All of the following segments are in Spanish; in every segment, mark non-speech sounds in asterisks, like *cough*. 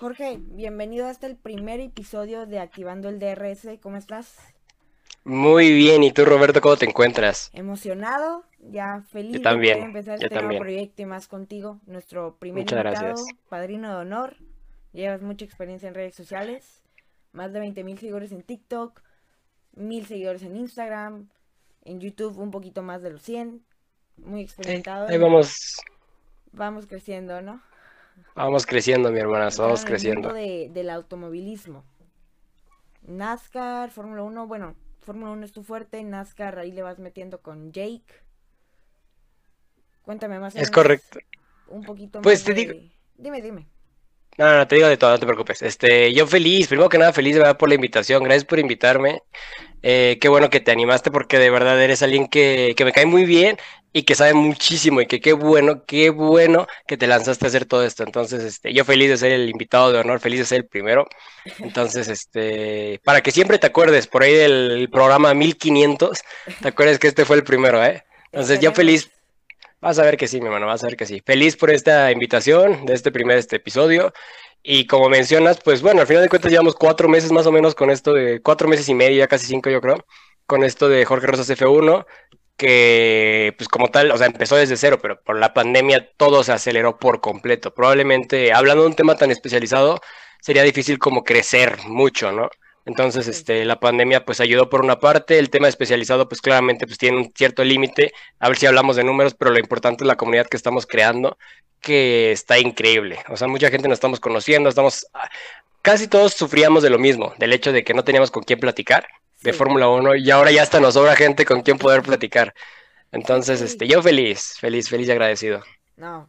Jorge, bienvenido hasta el primer episodio de Activando el DRS. ¿Cómo estás? Muy bien, ¿y tú Roberto cómo te encuentras? Emocionado, ya feliz Yo también, de empezar yo este nuevo proyecto y más contigo, nuestro primer Muchas invitado, gracias. padrino de honor. Llevas mucha experiencia en redes sociales, más de 20 mil seguidores en TikTok, mil seguidores en Instagram, en YouTube un poquito más de los 100, muy experimentado. Ahí vamos, Vamos creciendo, ¿no? Vamos creciendo, mi hermana, vamos creciendo. de- del automovilismo. NASCAR, Fórmula 1, bueno, Fórmula 1 es tu fuerte, NASCAR ahí le vas metiendo con Jake. Cuéntame más Es correcto. un poquito Pues más te de- digo- Dime, dime. No, no, te digo de todo, no te preocupes. Este, yo feliz, primero que nada feliz verdad por la invitación, gracias por invitarme. Eh, qué bueno que te animaste porque de verdad eres alguien que, que me cae muy bien y que sabe muchísimo y que qué bueno, qué bueno que te lanzaste a hacer todo esto. Entonces, este, yo feliz de ser el invitado de honor, feliz de ser el primero. Entonces, este, para que siempre te acuerdes por ahí del programa 1500, te acuerdes que este fue el primero, ¿eh? Entonces, yo feliz, Vas a ver que sí, mi hermano, vas a ver que sí. Feliz por esta invitación de este primer este episodio. Y como mencionas, pues bueno, al final de cuentas llevamos cuatro meses más o menos con esto de cuatro meses y medio, casi cinco yo creo, con esto de Jorge Rosas F1, que pues como tal, o sea, empezó desde cero, pero por la pandemia todo se aceleró por completo. Probablemente, hablando de un tema tan especializado, sería difícil como crecer mucho, ¿no? Entonces, este, la pandemia pues ayudó por una parte, el tema especializado pues claramente pues tiene un cierto límite, a ver si hablamos de números, pero lo importante es la comunidad que estamos creando, que está increíble. O sea, mucha gente nos estamos conociendo, estamos, ah, casi todos sufríamos de lo mismo, del hecho de que no teníamos con quién platicar de Sí. Fórmula 1 y ahora ya hasta nos sobra gente con quien poder platicar. Entonces, Sí. este, yo feliz, feliz, feliz y agradecido. No,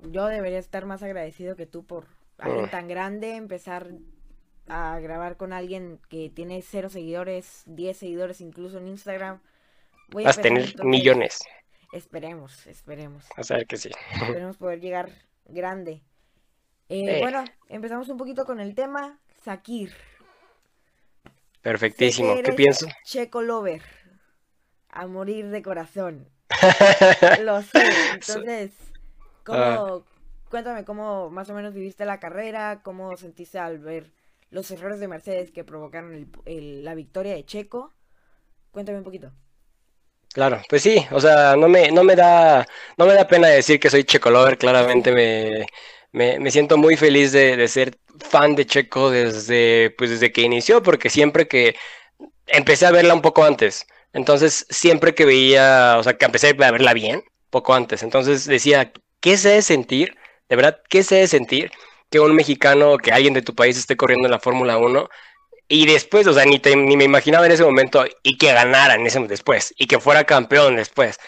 yo debería estar más agradecido que tú por alguien Mm. tan grande, empezar a grabar con alguien que tiene cero seguidores, 10 seguidores incluso en Instagram. Voy Vas a tener entonces- millones, Esperemos, esperemos. a ver que sí. Esperemos poder llegar grande. Eh, Eh. Bueno, empezamos un poquito con el tema. Sakir. Perfectísimo, ¿qué pienso? Checo Lover. A morir de corazón. *laughs* Lo sé. Entonces, ¿cómo, Ah. cuéntame cómo más o menos viviste la carrera, cómo sentiste al ver los errores de Mercedes que provocaron el- la victoria de Checo. Cuéntame un poquito. Claro, pues sí, o sea, no me, no me da, no me da pena decir que soy Checo Lover, claramente me, me, me siento muy feliz de, de ser fan de Checo desde, pues desde que inició, porque siempre que empecé a verla un poco antes, entonces siempre que veía, o sea, que empecé a verla bien, poco antes, entonces decía, ¿qué se debe sentir? De verdad, ¿qué se debe sentir que un mexicano, que alguien de tu país esté corriendo en la Fórmula 1? Y después, o sea, ni, te- ni me imaginaba en ese momento y que ganara en ese después y que fuera campeón después.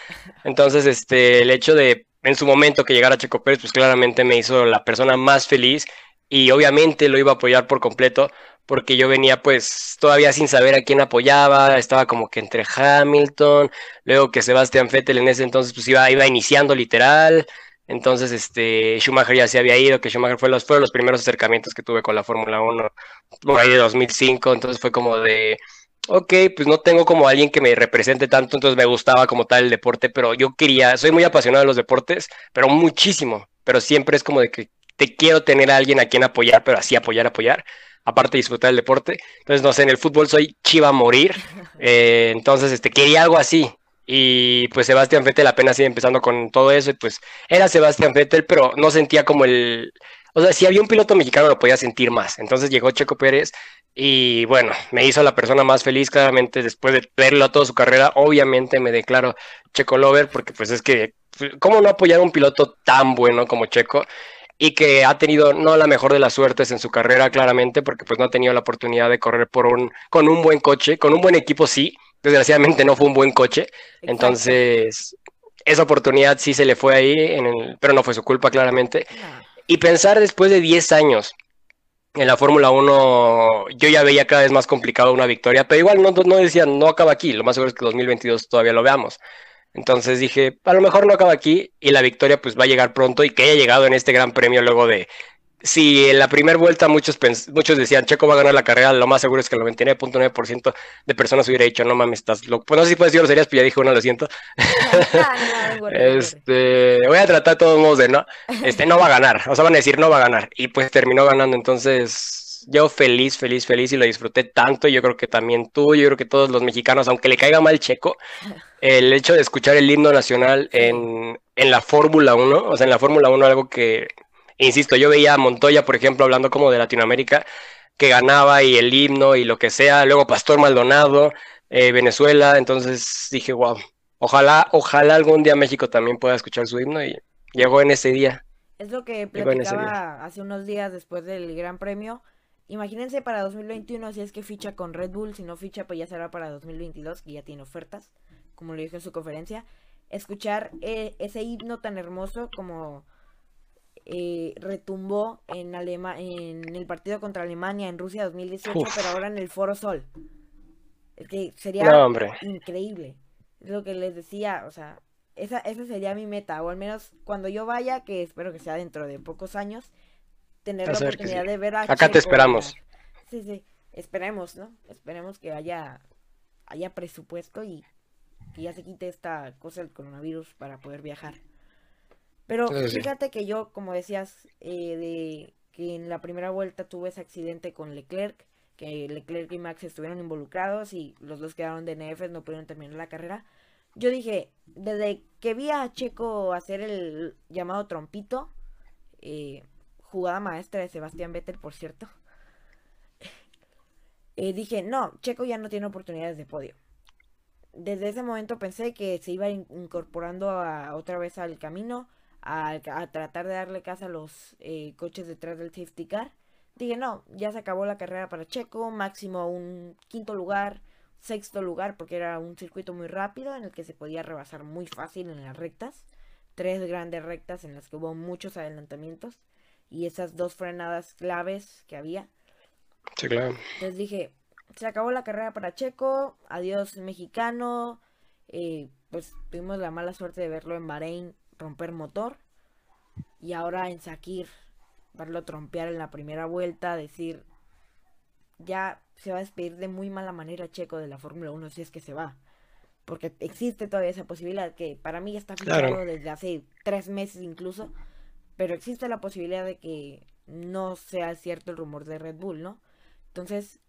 Entonces, este, el hecho de en su momento que llegara Checo Pérez, pues claramente me hizo la persona más feliz y obviamente lo iba a apoyar por completo porque yo venía pues todavía sin saber a quién apoyaba, estaba como que entre Hamilton, luego que Sebastián Vettel en ese entonces pues iba, iba iniciando literal, entonces este Schumacher ya se había ido, que Schumacher fue los, fueron los primeros acercamientos que tuve con la Fórmula 1 por ahí de 2005, entonces fue como de, ok, pues no tengo como alguien que me represente tanto, entonces me gustaba como tal el deporte, pero yo quería, soy muy apasionado de los deportes, pero muchísimo, pero siempre es como de que te quiero tener a alguien a quien apoyar, pero así apoyar, apoyar, aparte de disfrutar del deporte, entonces no sé, en el fútbol soy chiva a morir, *laughs* eh, entonces este, quería algo así, y pues Sebastián Vettel apenas iba empezando con todo eso, y pues era Sebastián Vettel, pero no sentía como el, o sea, si había un piloto mexicano lo podía sentir más. Entonces llegó Checo Pérez y bueno, me hizo la persona más feliz claramente después de verlo toda su carrera. Obviamente me declaro Checo Lover porque pues es que, ¿cómo no apoyar a un piloto tan bueno como Checo? Y que ha tenido no la mejor de las suertes en su carrera, claramente, porque pues no ha tenido la oportunidad de correr por un, con un buen coche, con un buen equipo sí, desgraciadamente no fue un buen coche, Exacto. entonces esa oportunidad sí se le fue ahí, en el, pero no fue su culpa claramente. Y pensar después de 10 años en la Fórmula 1, yo ya veía cada vez más complicado una victoria, pero igual no, no decía, no acaba aquí, lo más seguro es que 2022 todavía lo veamos. Entonces dije, a lo mejor no acaba aquí y la victoria pues va a llegar pronto y que haya llegado en este gran premio luego de si en la primera vuelta muchos, muchos decían Checo va a ganar la carrera, lo más seguro es que el 99.9% de personas hubiera dicho, no mames, estás loco. Pues no sé si puedes decir serías, pero ya dije, bueno, lo siento. *laughs* este, voy a tratar de todos modos de no, este, no va a ganar, o sea, van a decir, no va a ganar. Y pues terminó ganando, entonces yo feliz, feliz, feliz y lo disfruté tanto. Yo creo que también tú, yo creo que todos los mexicanos, aunque le caiga mal Checo, el hecho de escuchar el himno nacional en, en la Fórmula 1, o sea, en la Fórmula 1 algo que Insisto, yo veía a Montoya, por ejemplo, hablando como de Latinoamérica, que ganaba y el himno y lo que sea, luego Pastor Maldonado, eh, Venezuela, entonces dije, wow, ojalá, ojalá algún día México también pueda escuchar su himno y llegó en ese día. Es lo que platicaba hace unos días después del Gran Premio. Imagínense para 2021 si es que ficha con Red Bull, si no ficha pues ya será para 2022 que ya tiene ofertas, como lo dijo en su conferencia. Escuchar eh, ese himno tan hermoso como eh, retumbó en, Alema en el partido contra Alemania en Rusia 2018, pero ahora en el Foro Sol. Es que sería increíble. Es lo que les decía, o sea, esa, esa sería mi meta, o al menos cuando yo vaya, que espero que sea dentro de pocos años, tener la oportunidad de ver a Acá te esperamos. Sí, sí, esperemos, ¿no? Esperemos que haya, haya presupuesto y que ya se quite esta cosa del coronavirus para poder viajar. Pero fíjate que yo, como decías, eh, de que en la primera vuelta tuve ese accidente con Leclerc, que Leclerc y Max estuvieron involucrados y los dos quedaron de NF, no pudieron terminar la carrera. Yo dije, desde que vi a Checo hacer el llamado trompito, eh, jugada maestra de Sebastián Vettel, por cierto, *laughs* eh, dije, no, Checo ya no tiene oportunidades de podio. Desde ese momento pensé que se iba incorporando a, otra vez al camino a, tratar de darle casa a los eh, coches detrás del safety car. Dije, no, ya se acabó la carrera para Checo, máximo un quinto lugar, sexto lugar, porque era un circuito muy rápido en el que se podía rebasar muy fácil en las rectas. Tres grandes rectas en las que hubo muchos adelantamientos y esas dos frenadas claves que había. Sí, claro. Entonces dije, se acabó la carrera para Checo, adiós mexicano. Eh, pues tuvimos la mala suerte de verlo en Bahrein romper motor. Y ahora en Sakir, verlo trompear en la primera vuelta, decir, ya se va a despedir de muy mala manera Checo de la Fórmula 1 si es que se va. Porque existe todavía esa posibilidad que para mí ya está fijado desde hace tres meses incluso. Pero existe la posibilidad de que no sea cierto el rumor de Red Bull, ¿no? Entonces,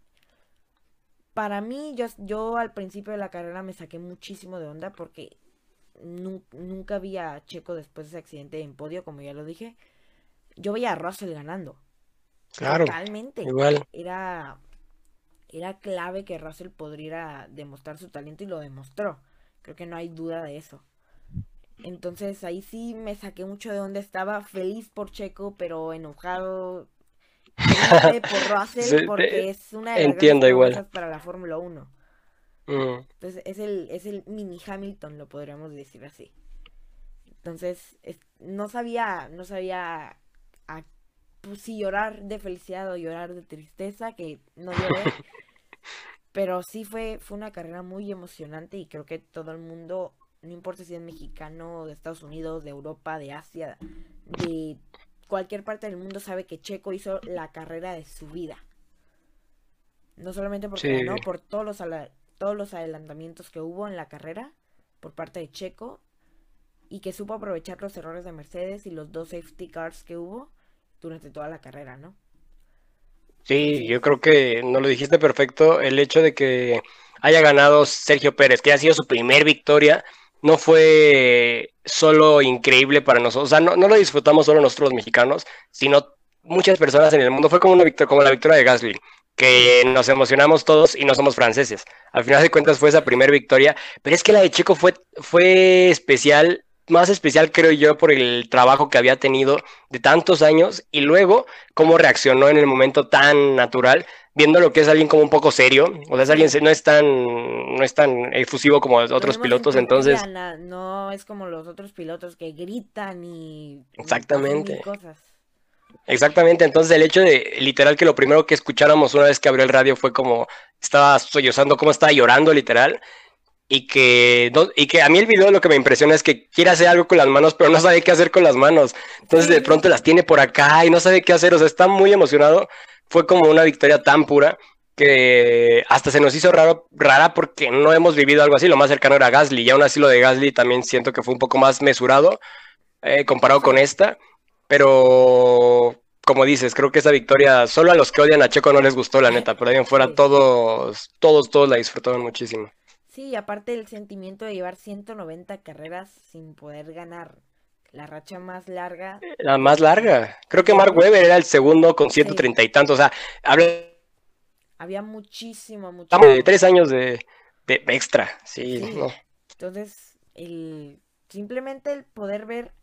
para mí, yo, yo al principio de la carrera me saqué muchísimo de onda porque nunca vi a Checo después de ese accidente en podio, como ya lo dije. Yo veía a Russell ganando. Claro. Totalmente. Igual. Era, era clave que Russell podría demostrar su talento y lo demostró. Creo que no hay duda de eso. Entonces ahí sí me saqué mucho de donde estaba, feliz por Checo, pero enojado *laughs* por Russell porque es una de las entiendo para la Fórmula 1. Entonces es el, es el mini Hamilton, lo podríamos decir así. Entonces no sabía, no sabía pues, si llorar de felicidad o llorar de tristeza, que no lloré. *laughs* pero sí fue, fue una carrera muy emocionante y creo que todo el mundo, no importa si es mexicano, de Estados Unidos, de Europa, de Asia, de cualquier parte del mundo, sabe que Checo hizo la carrera de su vida. No solamente porque ganó, por todos los todos los adelantamientos que hubo en la carrera por parte de Checo y que supo aprovechar los errores de Mercedes y los dos safety cars que hubo durante toda la carrera, ¿no? Sí, yo creo que no lo dijiste perfecto. El hecho de que haya ganado Sergio Pérez, que ha sido su primer victoria, no fue solo increíble para nosotros. O sea, no, lo disfrutamos solo nosotros los mexicanos, sino muchas personas en el mundo. Fue como una victoria, como la victoria de Gasly que nos emocionamos todos y no somos franceses. Al final de cuentas fue esa primera victoria, pero es que la de Checo fue, fue especial, más especial creo yo por el trabajo que había tenido de tantos años y luego cómo reaccionó en el momento tan natural, viendo lo que es alguien como un poco serio, o sea, es alguien no es tan no es tan efusivo como otros pilotos, entonces no es como los otros pilotos que gritan y exactamente cosas. Exactamente, entonces el hecho de literal que lo primero que escucháramos una vez que abrió el radio fue como estaba sollozando, como estaba llorando literal. y que, y que a mí el video lo que me impresiona es que quiere hacer algo con las manos, pero no sabe qué hacer con las manos. Entonces de pronto las tiene por acá y no sabe qué hacer, o sea, está muy emocionado. Fue como una victoria tan pura que hasta se nos hizo raro, rara porque no hemos vivido algo así. Lo más cercano era Gasly, y aún así lo de Gasly también siento que fue un poco más mesurado eh, comparado con esta. Pero como dices, creo que esa victoria solo a los que odian a Checo no les gustó, la neta. Pero ahí en fuera todos, todos, todos la disfrutaron muchísimo. Sí, aparte el sentimiento de llevar 190 carreras sin poder ganar. La racha más larga. La más larga. Creo que Mark Webber era el segundo con 130 y tantos. O sea, habla había muchísimo, muchísimo. De tres años de, extra, sí. Entonces, el, simplemente el poder ver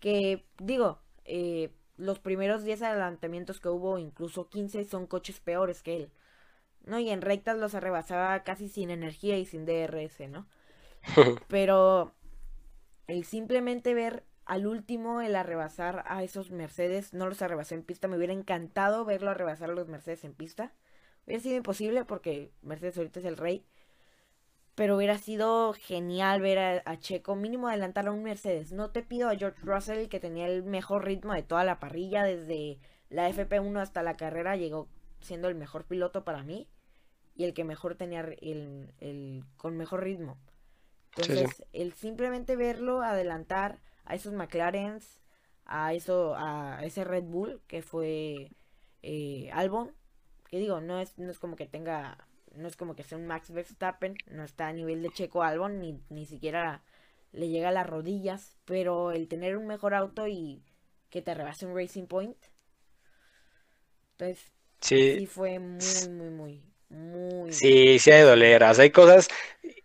que, digo, eh, los primeros 10 adelantamientos que hubo, incluso 15, son coches peores que él. ¿No? Y en rectas los arrebasaba casi sin energía y sin DRS, ¿no? *laughs* Pero el simplemente ver al último el arrebasar a esos Mercedes, no los arrebasó en pista, me hubiera encantado verlo arrebasar a los Mercedes en pista. Hubiera sido imposible porque Mercedes ahorita es el rey. Pero hubiera sido genial ver a, Checo mínimo adelantar a un Mercedes. No te pido a George Russell que tenía el mejor ritmo de toda la parrilla. Desde la FP1 hasta la carrera llegó siendo el mejor piloto para mí. Y el que mejor tenía el, con mejor ritmo. Entonces, el simplemente verlo adelantar a esos McLarens, a eso, a ese Red Bull que fue eh, Albon, que digo, no es, no es como que tenga, no es como que sea un Max Verstappen, no está a nivel de Checo Albon, ni, ni siquiera le llega a las rodillas, pero el tener un mejor auto y que te rebase un Racing Point, entonces sí, fue muy, muy, muy, muy... Sí, sí hay doleras, hay cosas,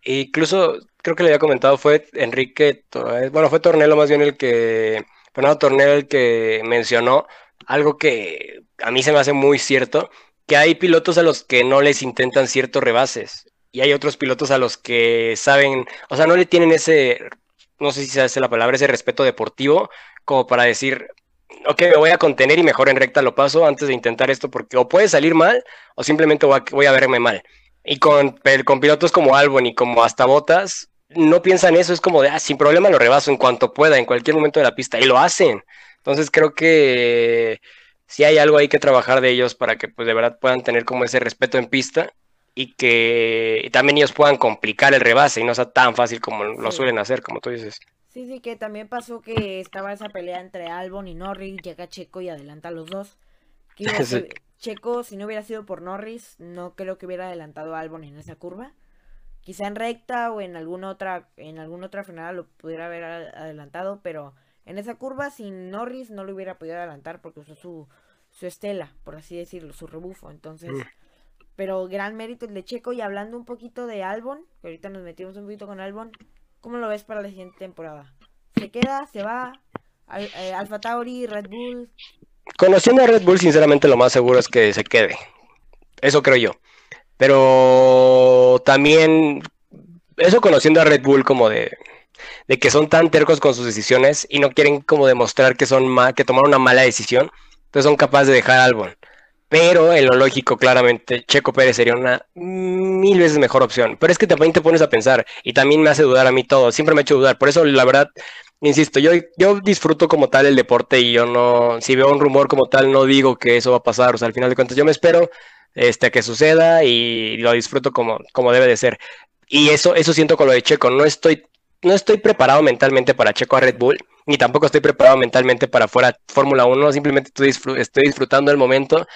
incluso creo que le había comentado, fue Enrique, eh, bueno, fue Tornelo más bien el que, Fernando Tornelo el que mencionó algo que a mí se me hace muy cierto, que hay pilotos a los que no les intentan ciertos rebases y hay otros pilotos a los que saben, o sea, no le tienen ese, no sé si se hace la palabra, ese respeto deportivo como para decir, ok, me voy a contener y mejor en recta lo paso antes de intentar esto porque o puede salir mal o simplemente voy a, verme mal. Y con, con pilotos como Albon y como hasta Botas, no piensan eso, es como de, ah, sin problema lo rebaso en cuanto pueda, en cualquier momento de la pista, y lo hacen. Entonces creo que si hay algo ahí que trabajar de ellos para que pues de verdad puedan tener como ese respeto en pista y que también ellos puedan complicar el rebase y no sea tan fácil como lo suelen hacer, como tú dices. Sí, sí, que también pasó que estaba esa pelea entre Albon y Norris, llega Checo y adelanta a los dos. *laughs* Checo, si no hubiera sido por Norris, no creo que hubiera adelantado a Albon en esa curva. Quizá en recta o en alguna otra, en alguna otra frenada lo pudiera haber adelantado, pero en esa curva sin Norris no lo hubiera podido adelantar porque usó su, su estela, por así decirlo, su rebufo. Entonces, pero gran mérito el de Checo. Y hablando un poquito de Albon, que ahorita nos metimos un poquito con Albon, ¿cómo lo ves para la siguiente temporada? ¿Se queda? ¿Se va? Eh, Alfa Tauri, Red Bull. Conociendo a Red Bull, sinceramente lo más seguro es que se quede. Eso creo yo. Pero también, eso conociendo a Red Bull como de, de que son tan tercos con sus decisiones y no quieren como demostrar que son que tomaron una mala decisión, entonces son capaces de dejar Albon. Pero en lo lógico, claramente, Checo Pérez sería una mil veces mejor opción. Pero es que también te pones a pensar y también me hace dudar a mí todo. Siempre me ha hecho dudar. Por eso, la verdad, insisto, yo, yo disfruto como tal el deporte y yo no, si veo un rumor como tal, no digo que eso va a pasar. O sea, al final de cuentas, yo me espero este, que suceda y lo disfruto como, como debe de ser. Y eso, eso siento con lo de Checo. No estoy, no estoy preparado mentalmente para Checo a Red Bull ni tampoco estoy preparado mentalmente para fuera Fórmula 1, simplemente estoy, estoy disfrutando el momento,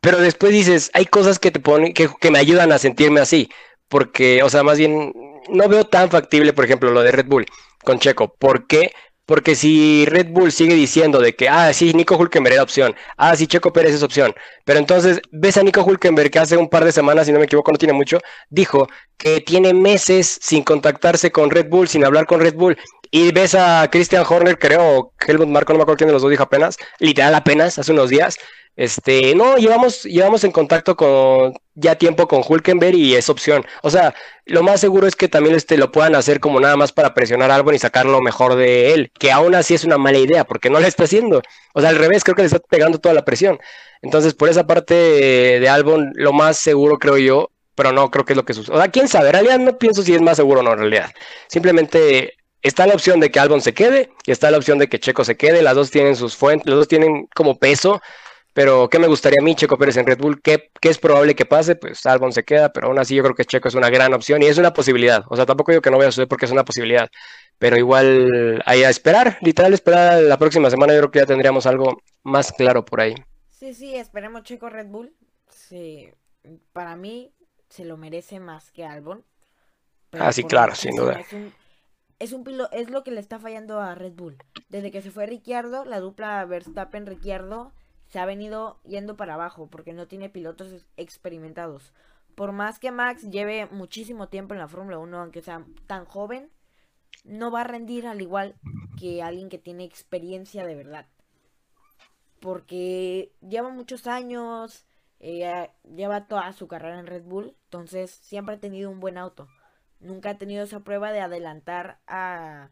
pero después dices, hay cosas que te ponen, que, que me ayudan a sentirme así, porque, o sea, más bien, no veo tan factible, por ejemplo, lo de Red Bull con Checo, ¿por qué? Porque si Red Bull sigue diciendo de que, ah, sí, Nico Hulkenberg era opción, ah, sí, Checo Pérez es opción, pero entonces ves a Nico Hulkenberg que hace un par de semanas, si no me equivoco, no tiene mucho, dijo que tiene meses sin contactarse con Red Bull, sin hablar con Red Bull, y ves a Christian Horner, creo, Helmut Marco, no me acuerdo quién de los dos dijo apenas, literal apenas, hace unos días, este, no, llevamos, llevamos en contacto con ya tiempo con Hulkenberg y es opción. O sea, lo más seguro es que también este, lo puedan hacer como nada más para presionar a Albon y sacar lo mejor de él, que aún así es una mala idea, porque no lo está haciendo. O sea, al revés, creo que le está pegando toda la presión. Entonces, por esa parte de Albon, lo más seguro creo yo pero no creo que es lo que sucede. O sea, quién sabe, en realidad no pienso si es más seguro o no, en realidad. Simplemente está la opción de que Albon se quede y está la opción de que Checo se quede, las dos tienen sus fuentes, los dos tienen como peso, pero ¿qué me gustaría a mí, Checo Pérez en Red Bull? ¿Qué, ¿Qué, es probable que pase? Pues Albon se queda, pero aún así yo creo que Checo es una gran opción y es una posibilidad. O sea, tampoco digo que no vaya a suceder porque es una posibilidad, pero igual hay a esperar, literal esperar la próxima semana, yo creo que ya tendríamos algo más claro por ahí. Sí, sí, esperemos Checo Red Bull. Sí, para mí se lo merece más que Albon. Ah, sí, claro, sin duda. Es un, es un pilo, es lo que le está fallando a Red Bull. Desde que se fue Ricciardo, la dupla Verstappen-Ricciardo se ha venido yendo para abajo porque no tiene pilotos experimentados. Por más que Max lleve muchísimo tiempo en la Fórmula 1, aunque sea tan joven, no va a rendir al igual que alguien que tiene experiencia de verdad. Porque lleva muchos años, eh, lleva toda su carrera en Red Bull, entonces siempre ha tenido un buen auto. Nunca ha tenido esa prueba de adelantar a,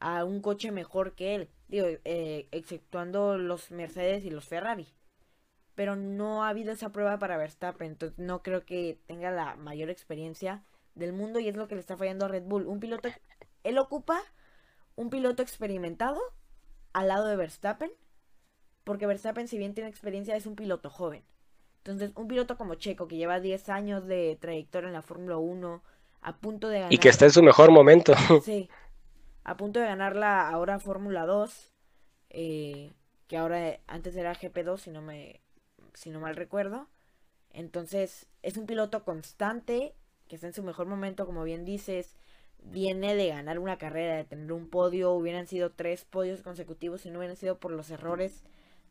a un coche mejor que él. Digo, eh, exceptuando los Mercedes y los Ferrari. Pero no ha habido esa prueba para Verstappen. Entonces no creo que tenga la mayor experiencia del mundo. Y es lo que le está fallando a Red Bull. Un piloto. Él ocupa un piloto experimentado al lado de Verstappen. Porque Verstappen, si bien tiene experiencia, es un piloto joven. Entonces, un piloto como Checo, que lleva 10 años de trayectoria en la Fórmula 1, a punto de ganar. Y que está en su mejor momento. Sí. A punto de ganar la ahora Fórmula 2. Eh, que ahora antes era GP2, si no me. Si no mal recuerdo. Entonces, es un piloto constante. Que está en su mejor momento, como bien dices. Viene de ganar una carrera, de tener un podio. Hubieran sido tres podios consecutivos si no hubieran sido por los errores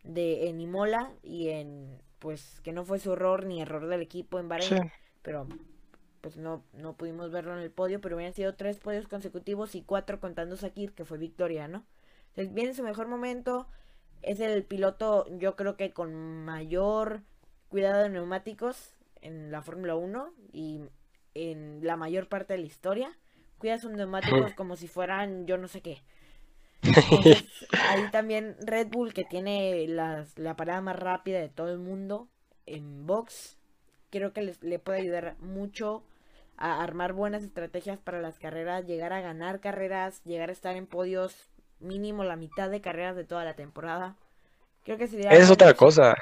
de en Imola y en pues que no fue su error ni error del equipo en Bahrein, pero pues no, no pudimos verlo en el podio, pero hubieran sido tres podios consecutivos y cuatro contando Sakir, que fue victoria, ¿no? Entonces viene su mejor momento, es el piloto yo creo que con mayor cuidado de neumáticos en la Fórmula 1 y en la mayor parte de la historia. Cuida sus neumáticos como si fueran yo no sé qué. *laughs* ahí también Red Bull, que tiene la parada más rápida de todo el mundo en box, creo que le puede ayudar mucho a armar buenas estrategias para las carreras, llegar a ganar carreras, llegar a estar en podios mínimo la mitad de carreras de toda la temporada. Creo que sería... Es otra cosa.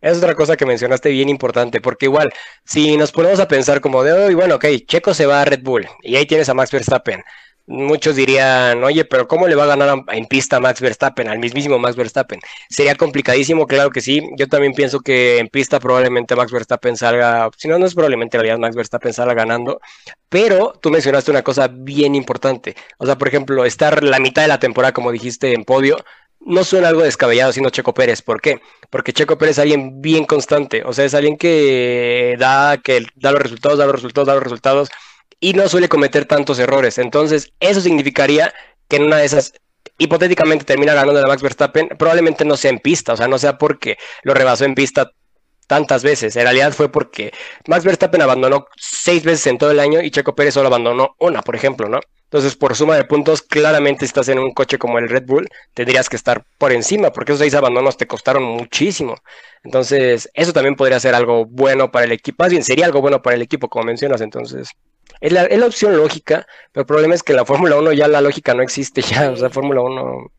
Es otra cosa que mencionaste bien importante, porque igual, si nos ponemos a pensar como de, hoy, bueno, ok, Checo se va a Red Bull y ahí tienes a Max Verstappen muchos dirían, oye, pero ¿cómo le va a ganar en pista Max Verstappen, al mismísimo Max Verstappen? Sería complicadísimo, claro que sí. Yo también pienso que en pista probablemente Max Verstappen salga, si no, no es probablemente en realidad Max Verstappen salga ganando. Pero tú mencionaste una cosa bien importante. O sea, por ejemplo, estar la mitad de la temporada, como dijiste, en podio, no suena algo descabellado siendo Checo Pérez. ¿Por qué? Porque Checo Pérez es alguien bien constante. O sea, es alguien que da, que da los resultados, da los resultados, da los resultados y no suele cometer tantos errores. Entonces, eso significaría que en una de esas hipotéticamente termina ganando la Max Verstappen, probablemente no sea en pista, o sea, no sea porque lo rebasó en pista tantas veces. En realidad fue porque Max Verstappen abandonó seis veces en todo el año y Checo Pérez solo abandonó una, por ejemplo, ¿no? Entonces, por suma de puntos, claramente si estás en un coche como el Red Bull, tendrías que estar por encima, porque esos seis abandonos te costaron muchísimo. Entonces, eso también podría ser algo bueno para el equipo. Más bien, sería algo bueno para el equipo, como mencionas. Entonces, es la, es la opción lógica, pero el problema es que en la Fórmula 1 ya la lógica no existe, *laughs* ya, o sea, Fórmula 1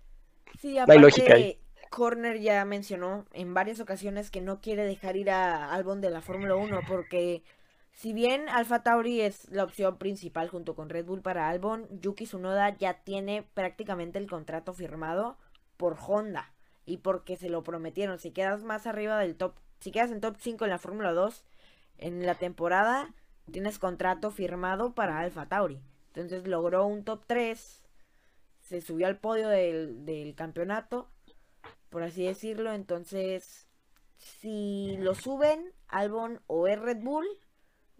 sí, no hay lógica ahí. Corner ya mencionó en varias ocasiones que no quiere dejar ir a Albon de la Fórmula 1 porque si bien Alfa Tauri es la opción principal junto con Red Bull para Albon, Yuki Tsunoda ya tiene prácticamente el contrato firmado por Honda y porque se lo prometieron. Si quedas más arriba del top, si quedas en top 5 en la Fórmula 2 en la temporada, tienes contrato firmado para Alfa Tauri. Entonces logró un top 3, se subió al podio del, campeonato, por así decirlo. Entonces, si lo suben, Albon o es Red Bull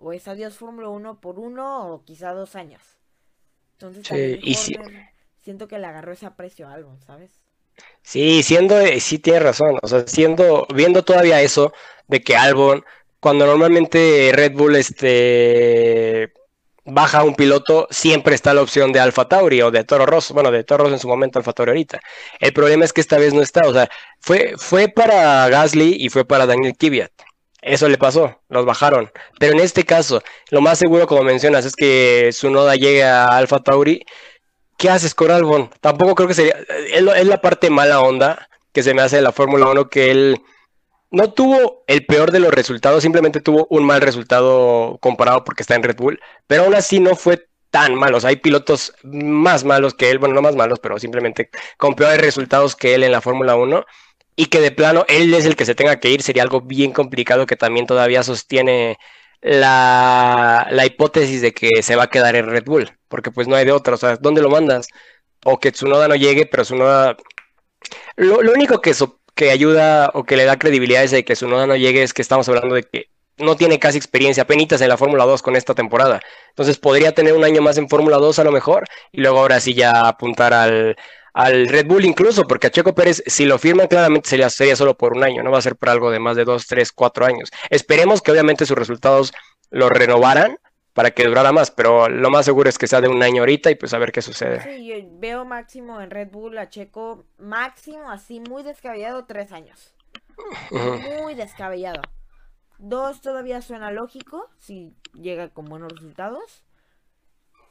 o es Adiós Fórmula 1 por uno o quizá dos años. Entonces, siento que le agarró ese aprecio a Albon, ¿sabes? Sí, siendo, sí tiene razón, o sea, siendo, viendo todavía eso de que Albon cuando normalmente Red Bull este, baja un piloto, siempre está la opción de Alfa Tauri o de Toro Rosso. Bueno, de Toro Rosso en su momento, Alfa Tauri ahorita. El problema es que esta vez no está. O sea, fue, fue para Gasly y fue para Daniel Kvyat. Eso le pasó, los bajaron. Pero en este caso, lo más seguro, como mencionas, es que su noda llegue a Alfa Tauri. ¿Qué haces con Albon? Tampoco creo que sería. Es, la parte mala onda que se me hace de la Fórmula 1 que él no tuvo el peor de los resultados, simplemente tuvo un mal resultado comparado porque está en Red Bull, pero aún así no fue tan malos. Hay pilotos más malos que él, bueno, no más malos, pero simplemente con peores resultados que él en la Fórmula 1 y que de plano él es el que se tenga que ir, sería algo bien complicado que también todavía sostiene la, hipótesis de que se va a quedar en Red Bull, porque pues no hay de otra, o sea, ¿dónde lo mandas? O que Tsunoda no llegue, pero Tsunoda... Lo, lo único que, que ayuda o que le da credibilidad es de que Tsunoda no llegue es que estamos hablando de que no tiene casi experiencia, penitas en la Fórmula 2 con esta temporada. Entonces podría tener un año más en Fórmula 2 a lo mejor y luego ahora sí ya apuntar al, al Red Bull incluso, porque a Checo Pérez, si lo firman, claramente sería, sería solo por un año, no va a ser por algo de más de dos, tres, cuatro años. Esperemos que obviamente sus resultados lo renovaran para que durara más, pero lo más seguro es que sea de un año ahorita y pues a ver qué sucede. Sí, yo veo máximo en Red Bull a Checo, máximo así, muy descabellado, tres años. Muy descabellado. Dos todavía suena lógico, si llega con buenos resultados.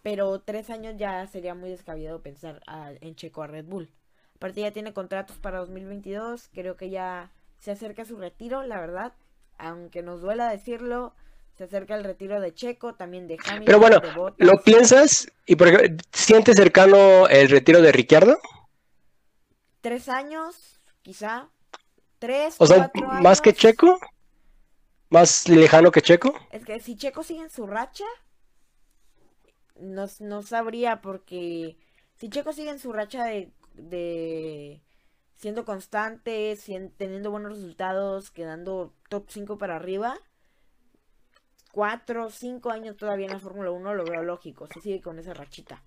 Pero tres años ya sería muy descabellado pensar en Checo a Red Bull. Aparte ya tiene contratos para 2022. Creo que ya se acerca su retiro, la verdad. Aunque nos duela decirlo, se acerca el retiro de Checo, también de Hamilton. Pero bueno, ¿lo piensas? ¿Y por ejemplo, sientes cercano el retiro de Ricciardo? Tres años, quizá. Tres, o sea, más que Checo. ¿Más lejano que Checo? Es que si Checo sigue en su racha, no, no sabría porque si Checo sigue en su racha de, de siendo constante, teniendo buenos resultados, quedando top 5 para arriba, 4, 5 años todavía en la Fórmula 1 lo veo lógico, si sigue con esa rachita.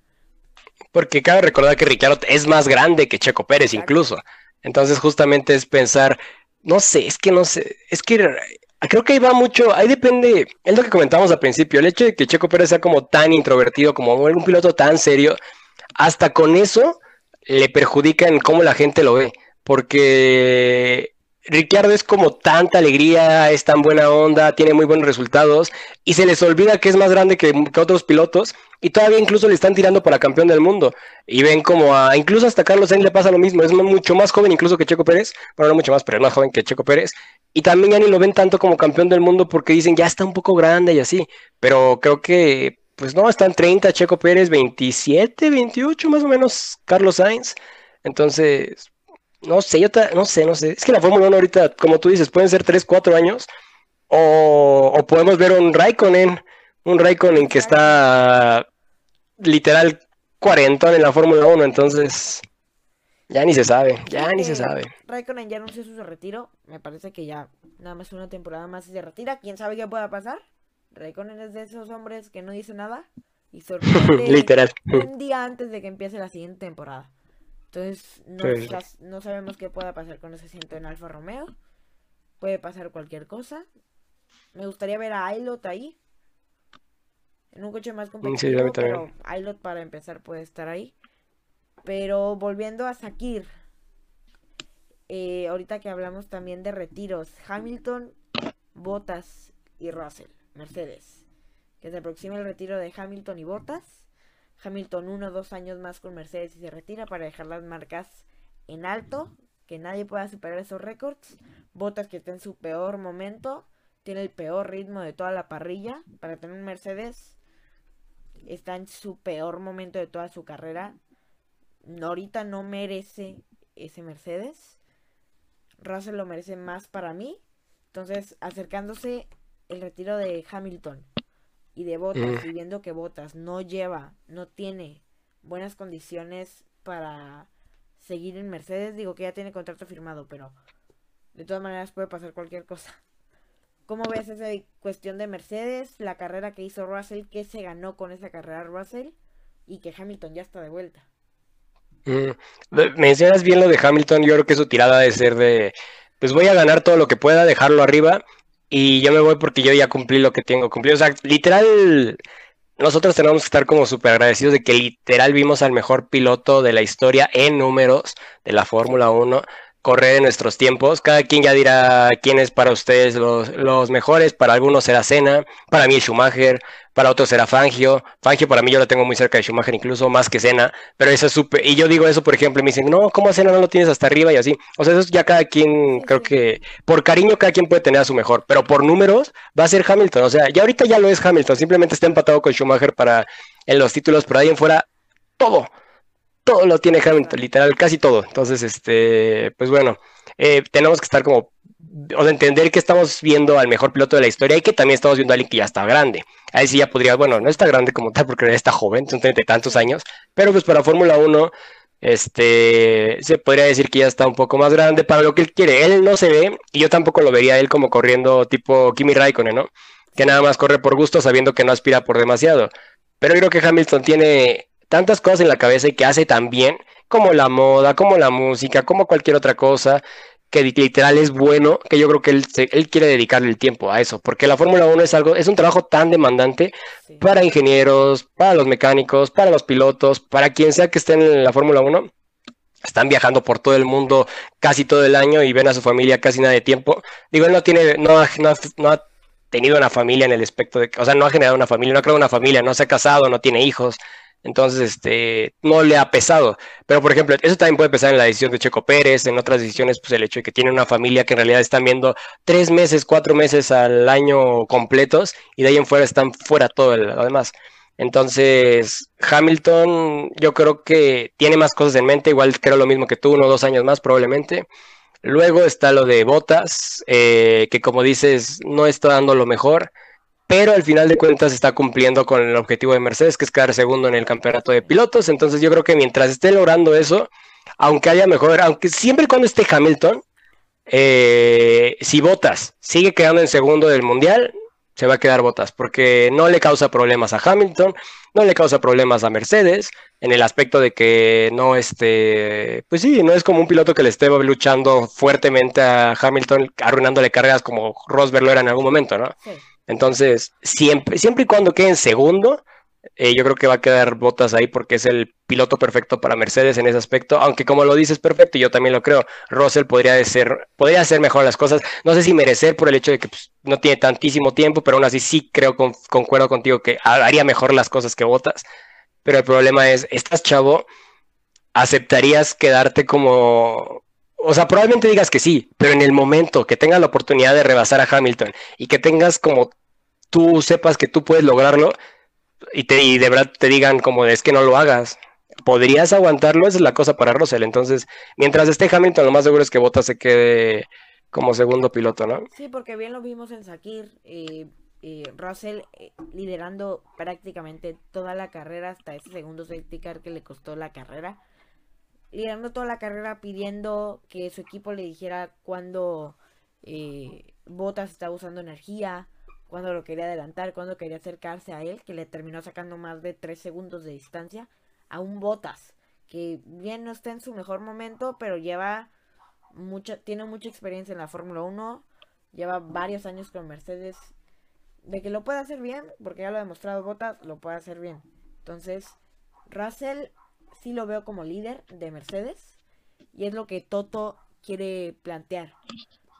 Porque cabe recordar que Ricciardo es más grande que Checo Pérez incluso. Entonces justamente es pensar, no sé, es que no sé, es que Creo que ahí va mucho, ahí depende, es lo que comentábamos al principio, el hecho de que Checo Pérez sea como tan introvertido, como un piloto tan serio, hasta con eso le perjudica en cómo la gente lo ve, porque Ricciardo es como tanta alegría, es tan buena onda, tiene muy buenos resultados y se les olvida que es más grande que, otros pilotos y todavía incluso le están tirando para campeón del mundo. Y ven como a incluso hasta Carlos Sainz le pasa lo mismo, es mucho más joven incluso que Checo Pérez, bueno no mucho más, pero es más joven que Checo Pérez y también ya ni lo ven tanto como campeón del mundo porque dicen ya está un poco grande y así, pero creo que pues no, están 30 Checo Pérez, 27, 28 más o menos Carlos Sainz, entonces no sé, yo no sé, no sé. Es que la Fórmula 1 ahorita, como tú dices, pueden ser 3, 4 años. O, podemos ver un Raikkonen, un Raikkonen que está literal 40 en la Fórmula 1, entonces ya ni se sabe, ya ni se sabe. Raikkonen ya anunció su retiro, me parece que ya nada más una temporada más se retira, quién sabe qué pueda pasar. Raikkonen es de esos hombres que no dice nada y *laughs* sorprende literal un día antes de que empiece la siguiente temporada. Entonces no, sabemos qué pueda pasar con ese asiento en Alfa Romeo. Puede pasar cualquier cosa. Me gustaría ver a Ailot ahí. En un coche más competitivo, pero Ailot para empezar puede estar ahí. Pero volviendo a Sakir. Eh, ahorita que hablamos también de retiros. Hamilton, Bottas y Russell. Mercedes. Que se aproxima el retiro de Hamilton y Bottas. Hamilton uno o dos años más con Mercedes y se retira para dejar las marcas en alto, que nadie pueda superar esos récords. Botas que está en su peor momento, tiene el peor ritmo de toda la parrilla. Para tener un Mercedes, está en su peor momento de toda su carrera. Ahorita no merece ese Mercedes. Russell lo merece más para mí. Entonces, acercándose el retiro de Hamilton y de Botas, y viendo que Botas no lleva, no tiene buenas condiciones para seguir en Mercedes, digo que ya tiene contrato firmado, pero de todas maneras puede pasar cualquier cosa. *laughs* ¿Cómo ves esa cuestión de Mercedes, la carrera que hizo Russell, que se ganó con esa carrera Russell y que Hamilton ya está de vuelta? Mm, mencionas bien lo de Hamilton, yo creo que su tirada de ser de, pues voy a ganar todo lo que pueda, dejarlo arriba y yo me voy porque yo ya cumplí lo que tengo cumplido. O sea, literal, nosotros tenemos que estar como súper agradecidos de que literal vimos al mejor piloto de la historia en números de la Fórmula 1 correr en nuestros tiempos. Cada quien ya dirá quién es para ustedes los, los mejores. Para algunos será Senna, para mí Schumacher, para otros será Fangio. Fangio para mí yo lo tengo muy cerca de Schumacher, incluso más que Senna. Pero eso es súper. Y yo digo eso, por ejemplo, y me dicen, no, ¿cómo a Senna no lo tienes hasta arriba y así? O sea, eso ya cada quien, creo que por cariño cada quien puede tener a su mejor. Pero por números va a ser Hamilton. O sea, ya ahorita ya lo es Hamilton. Simplemente está empatado con Schumacher para en los títulos, pero ahí en fuera todo todo lo tiene Hamilton, literal, casi todo. Entonces, este, pues bueno, eh, tenemos que estar como, o sea, entender que estamos viendo al mejor piloto de la historia y que también estamos viendo a alguien que ya está grande. Ahí sí ya podría, bueno, no está grande como tal porque está joven, son treinta y tantos años, pero pues para Fórmula 1, este, se podría decir que ya está un poco más grande para lo que él quiere. Él no se ve, y yo tampoco lo vería él como corriendo tipo Kimi Raikkonen, ¿no? Que nada más corre por gusto sabiendo que no aspira por demasiado. Pero creo que Hamilton tiene tantas cosas en la cabeza y que hace tan bien, como la moda, como la música, como cualquier otra cosa, que literal es bueno, que yo creo que él, él quiere dedicarle el tiempo a eso, porque la Fórmula 1 es algo, es un trabajo tan demandante para ingenieros, para los mecánicos, para los pilotos, para quien sea que esté en la Fórmula 1. Están viajando por todo el mundo casi todo el año y ven a su familia casi nada de tiempo. Digo, él no tiene, no, no, no ha tenido una familia en el aspecto de, o sea, no ha generado una familia, no ha creado una familia, no se ha casado, no tiene hijos, entonces, este, no le ha pesado. Pero, por ejemplo, eso también puede pesar en la decisión de Checo Pérez, en otras decisiones, pues el hecho de que tiene una familia que en realidad están viendo tres meses, cuatro meses al año completos y de ahí en fuera están fuera todo lo demás. Entonces, Hamilton, yo creo que tiene más cosas en mente, igual creo lo mismo que tú, uno o dos años más probablemente. Luego está lo de Botas, eh, que como dices, no está dando lo mejor pero al final de cuentas está cumpliendo con el objetivo de Mercedes, que es quedar segundo en el campeonato de pilotos. Entonces yo creo que mientras esté logrando eso, aunque haya mejor, aunque siempre y cuando esté Hamilton, eh, si Botas sigue quedando en segundo del mundial, se va a quedar Botas, porque no le causa problemas a Hamilton, no le causa problemas a Mercedes, en el aspecto de que no este, pues sí, no es como un piloto que le esté luchando fuertemente a Hamilton, arruinándole carreras como Rosberg lo era en algún momento, ¿no? Sí. Entonces, siempre, siempre y cuando quede en segundo, eh, yo creo que va a quedar Botas ahí porque es el piloto perfecto para Mercedes en ese aspecto, aunque como lo dices perfecto, yo también lo creo, Russell podría ser, podría hacer mejor las cosas, no sé si merecer por el hecho de que pues, no tiene tantísimo tiempo, pero aún así sí creo, concuerdo contigo que haría mejor las cosas que Botas, pero el problema es, estás chavo, aceptarías quedarte como o sea, probablemente digas que sí, pero en el momento que tengas la oportunidad de rebasar a Hamilton y que tengas como tú sepas que tú puedes lograrlo y, te, y de verdad te digan como es que no lo hagas, ¿podrías aguantarlo? Esa es la cosa para Russell. Entonces, mientras esté Hamilton, lo más seguro es que Bottas se quede como segundo piloto, ¿no? Sí, porque bien lo vimos en Sakir, eh, eh, Russell eh, liderando prácticamente toda la carrera hasta ese segundo safety car que le costó la carrera liderando toda la carrera pidiendo que su equipo le dijera cuando eh, Botas estaba usando energía, cuando lo quería adelantar, cuando quería acercarse a él, que le terminó sacando más de 3 segundos de distancia a un Botas, que bien no está en su mejor momento, pero lleva mucha, tiene mucha experiencia en la Fórmula 1, lleva varios años con Mercedes, de que lo puede hacer bien, porque ya lo ha demostrado Botas, lo puede hacer bien. Entonces, Russell sí lo veo como líder de Mercedes y es lo que Toto quiere plantear.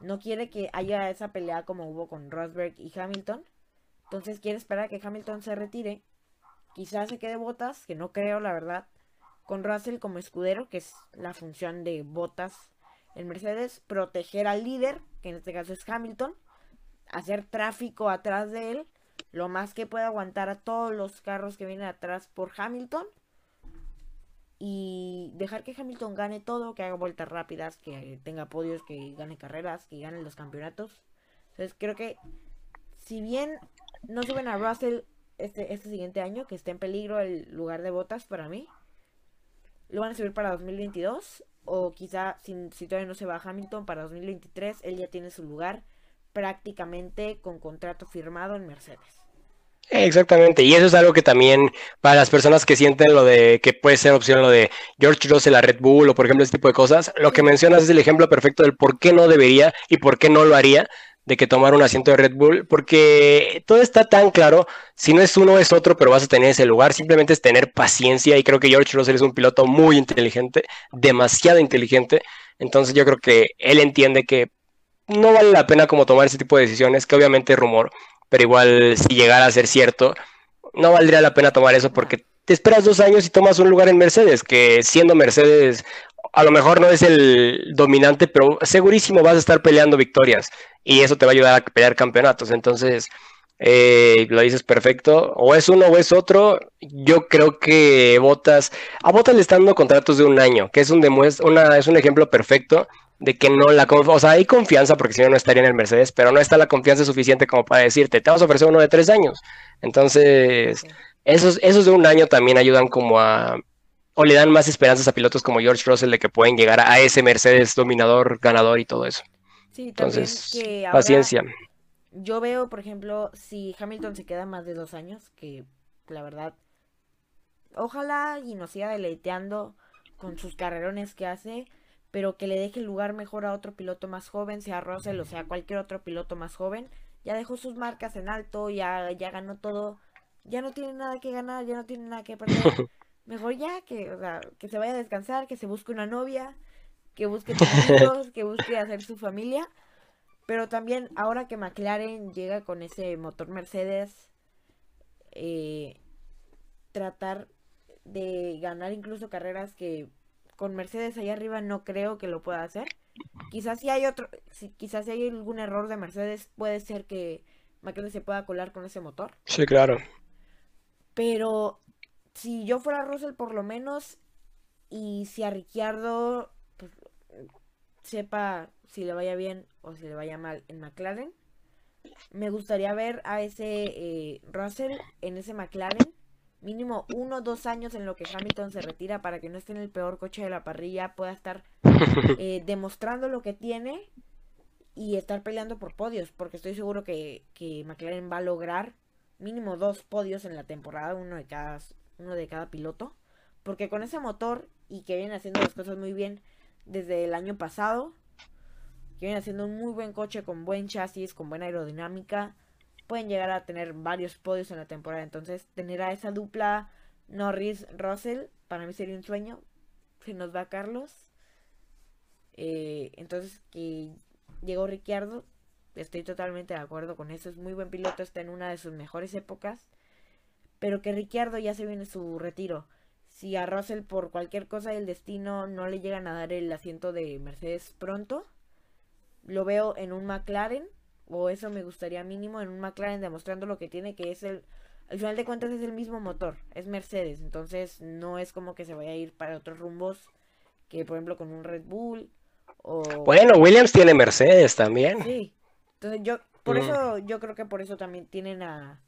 No quiere que haya esa pelea como hubo con Rosberg y Hamilton. Entonces quiere esperar a que Hamilton se retire. Quizás se quede Botas, que no creo la verdad. Con Russell como escudero, que es la función de Botas en Mercedes. Proteger al líder, que en este caso es Hamilton. Hacer tráfico atrás de él. Lo más que pueda aguantar a todos los carros que vienen atrás por Hamilton y dejar que Hamilton gane todo, que haga vueltas rápidas, que tenga podios, que gane carreras, que gane los campeonatos. Entonces creo que si bien no suben a Russell este, este siguiente año, que está en peligro el lugar de botas para mí, lo van a subir para 2022 o quizá si, si todavía no se va a Hamilton para 2023, él ya tiene su lugar prácticamente con contrato firmado en Mercedes. Exactamente, y eso es algo que también para las personas que sienten lo de que puede ser opción lo de George Russell a Red Bull o por ejemplo este tipo de cosas, lo que mencionas es el ejemplo perfecto del por qué no debería y por qué no lo haría de que tomar un asiento de Red Bull, porque todo está tan claro, si no es uno es otro, pero vas a tener ese lugar, simplemente es tener paciencia y creo que George Russell es un piloto muy inteligente, demasiado inteligente, Entonces yo creo que él entiende que no vale la pena como tomar ese tipo de decisiones, que obviamente es rumor, pero igual si llegara a ser cierto, no valdría la pena tomar eso porque te esperas dos años y tomas un lugar en Mercedes, que siendo Mercedes a lo mejor no es el dominante, pero segurísimo vas a estar peleando victorias y eso te va a ayudar a pelear campeonatos. Entonces, eh, lo dices perfecto, o es uno o es otro. Yo creo que Botas, a Botas le están dando contratos de un año, que es un, una, es un ejemplo perfecto de que no la o sea, hay confianza porque si no no estaría en el Mercedes, pero no está la confianza suficiente como para decirte, te vas a ofrecer uno de tres años. Entonces, esos, esos de un año también ayudan como a, o le dan más esperanzas a pilotos como George Russell de que pueden llegar a ese Mercedes dominador, ganador y todo eso. Sí, Entonces, que paciencia. Yo veo, por ejemplo, si Hamilton se queda más de dos años, que la verdad, ojalá y nos siga deleiteando con sus carrerones que hace, pero que le deje el lugar mejor a otro piloto más joven, sea Russell o sea cualquier otro piloto más joven. Ya dejó sus marcas en alto, ya, ya ganó todo, ya no tiene nada que ganar, ya no tiene nada que perder. *laughs* Mejor ya que, o sea, que se vaya a descansar, que se busque una novia, que busque hijos, que busque hacer su familia. Pero también ahora que McLaren llega con ese motor Mercedes, eh, tratar de ganar incluso carreras que con Mercedes allá arriba no creo que lo pueda hacer. Quizás si hay otro, si, quizás si hay algún error de Mercedes, puede ser que McLaren se pueda colar con ese motor. Sí, claro. Pero si yo fuera Russell por lo menos, y si a Ricciardo pues, sepa si le vaya bien o si le vaya mal en McLaren, me gustaría ver a ese eh, Russell en ese McLaren mínimo uno o dos años en lo que Hamilton se retira para que no esté en el peor coche de la parrilla, pueda estar *laughs* eh, demostrando lo que tiene y estar peleando por podios, porque estoy seguro que, que, McLaren va a lograr mínimo dos podios en la temporada, uno de cada, uno de cada piloto, porque con ese motor y que viene haciendo las cosas muy bien desde el año pasado, que viene haciendo un muy buen coche con buen chasis, con buena aerodinámica, pueden llegar a tener varios podios en la temporada. Entonces, tener a esa dupla Norris-Russell, para mí sería un sueño. Se nos va Carlos. Eh, entonces, que llegó Ricciardo, estoy totalmente de acuerdo con eso. Es muy buen piloto, está en una de sus mejores épocas. Pero que Ricciardo ya se viene su retiro. Si a Russell por cualquier cosa del destino no le llegan a dar el asiento de Mercedes pronto, lo veo en un McLaren o eso me gustaría mínimo en un McLaren demostrando lo que tiene, que es el, al final de cuentas es el mismo motor, es Mercedes, entonces no es como que se vaya a ir para otros rumbos que por ejemplo con un Red Bull o... Bueno, Williams tiene Mercedes también. Sí, entonces yo, por mm. eso, yo creo que por eso también tienen a,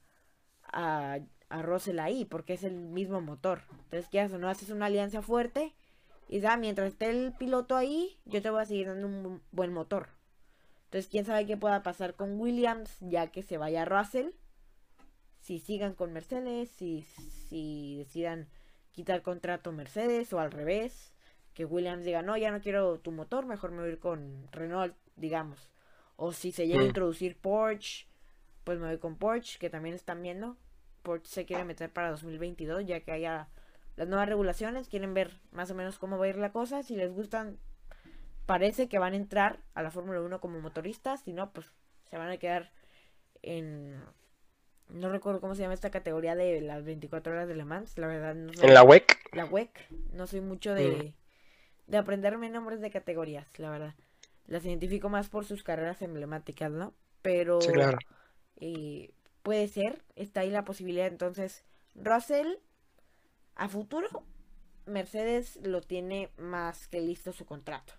a, a Russell ahí, porque es el mismo motor. Entonces, ¿qué haces? No haces una alianza fuerte y ya, mientras esté el piloto ahí, yo te voy a seguir dando un buen motor. Entonces, quién sabe qué pueda pasar con Williams, ya que se vaya Russell. Si sigan con Mercedes, si, si decidan quitar contrato Mercedes o al revés. Que Williams diga, no, ya no quiero tu motor, mejor me voy a ir con Renault, digamos. O si se llega a introducir Porsche, pues me voy con Porsche, que también están viendo. Porsche se quiere meter para 2022, ya que haya las nuevas regulaciones. Quieren ver más o menos cómo va a ir la cosa. Si les gustan parece que van a entrar a la Fórmula 1 como motoristas, si no, pues se van a quedar en... No recuerdo cómo se llama esta categoría de las 24 horas de Le Mans, la verdad. No ¿En la WEC? La WEC. No soy mucho de, mm. de aprenderme nombres de categorías, la verdad. Las identifico más por sus carreras emblemáticas, ¿no? Pero... Sí, claro. Eh, puede ser, está ahí la posibilidad. Entonces, Russell, a futuro, Mercedes lo tiene más que listo su contrato.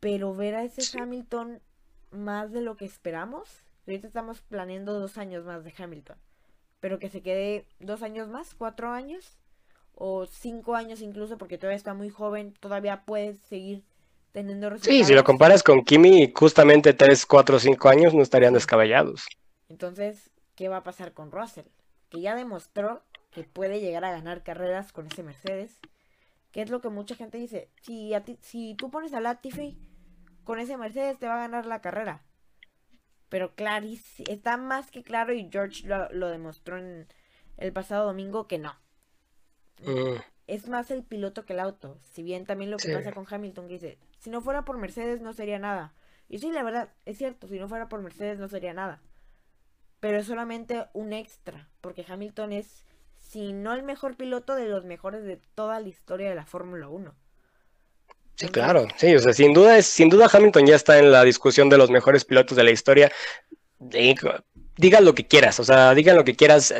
Pero ver a ese Hamilton más de lo que esperamos. Ahorita estamos planeando dos años más de Hamilton. Pero que se quede dos años más, cuatro años. O cinco años incluso, porque todavía está muy joven. Todavía puede seguir teniendo resultados. Sí, si lo comparas con Kimi, justamente tres, cuatro, cinco años no estarían descabellados. Entonces, ¿qué va a pasar con Russell? Que ya demostró que puede llegar a ganar carreras con ese Mercedes. Que es lo que mucha gente dice. Si, a ti, si tú pones a Latifi con ese Mercedes te va a ganar la carrera. Pero clarísimo, está más que claro y George lo, demostró en el pasado domingo que no. Mm. es más el piloto que el auto. Si bien también lo que pasa con Hamilton, que dice, si no fuera por Mercedes no sería nada. Y sí, la verdad, es cierto, si no fuera por Mercedes no sería nada. Pero es solamente un extra, porque Hamilton es, si no el mejor piloto, de los mejores de toda la historia de la Fórmula 1. Sí, claro, sí, o sea, sin duda, es, sin duda Hamilton ya está en la discusión de los mejores pilotos de la historia. digan lo que quieras, o sea, digan lo que quieras,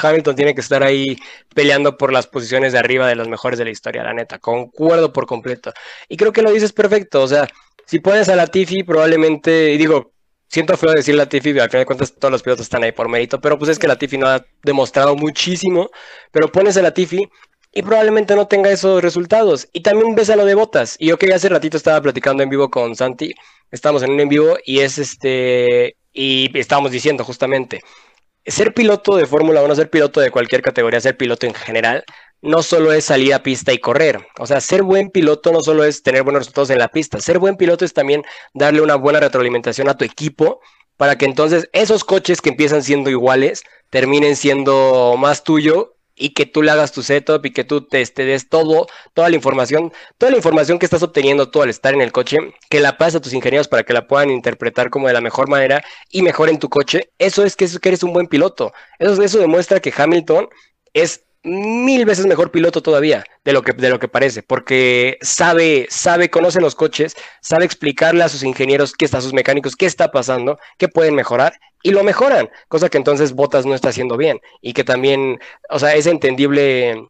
Hamilton tiene que estar ahí peleando por las posiciones de arriba de los mejores de la historia, la neta, concuerdo por completo. Y creo que lo dices perfecto, o sea, si pones a la Tiffy, probablemente, y digo, siento feo decir la Tiffy, al final de cuentas todos los pilotos están ahí por mérito, pero pues es que la Tiffy no ha demostrado muchísimo, pero pones a la Tiffy y probablemente no tenga esos resultados. Y también ves a lo de botas. Y yo que hace ratito estaba platicando en vivo con Santi, estamos en un en vivo y es este, y estábamos diciendo justamente, ser piloto de Fórmula 1, ser piloto de cualquier categoría, ser piloto en general, no solo es salir a pista y correr. O sea, ser buen piloto no solo es tener buenos resultados en la pista, ser buen piloto es también darle una buena retroalimentación a tu equipo para que entonces esos coches que empiezan siendo iguales terminen siendo más tuyo y que tú le hagas tu setup y que tú te, des todo, toda la información, toda la información que estás obteniendo tú al estar en el coche, que la pases a tus ingenieros para que la puedan interpretar como de la mejor manera y mejor en tu coche, eso es que, eso, que eres un buen piloto. Eso, eso demuestra que Hamilton es mil veces mejor piloto todavía de lo que, de lo que parece, porque sabe, sabe, conoce los coches, sabe explicarle a sus ingenieros qué está, a sus mecánicos, qué está pasando, qué pueden mejorar, y lo mejoran, cosa que entonces Botas no está haciendo bien, y que también, o sea, es entendible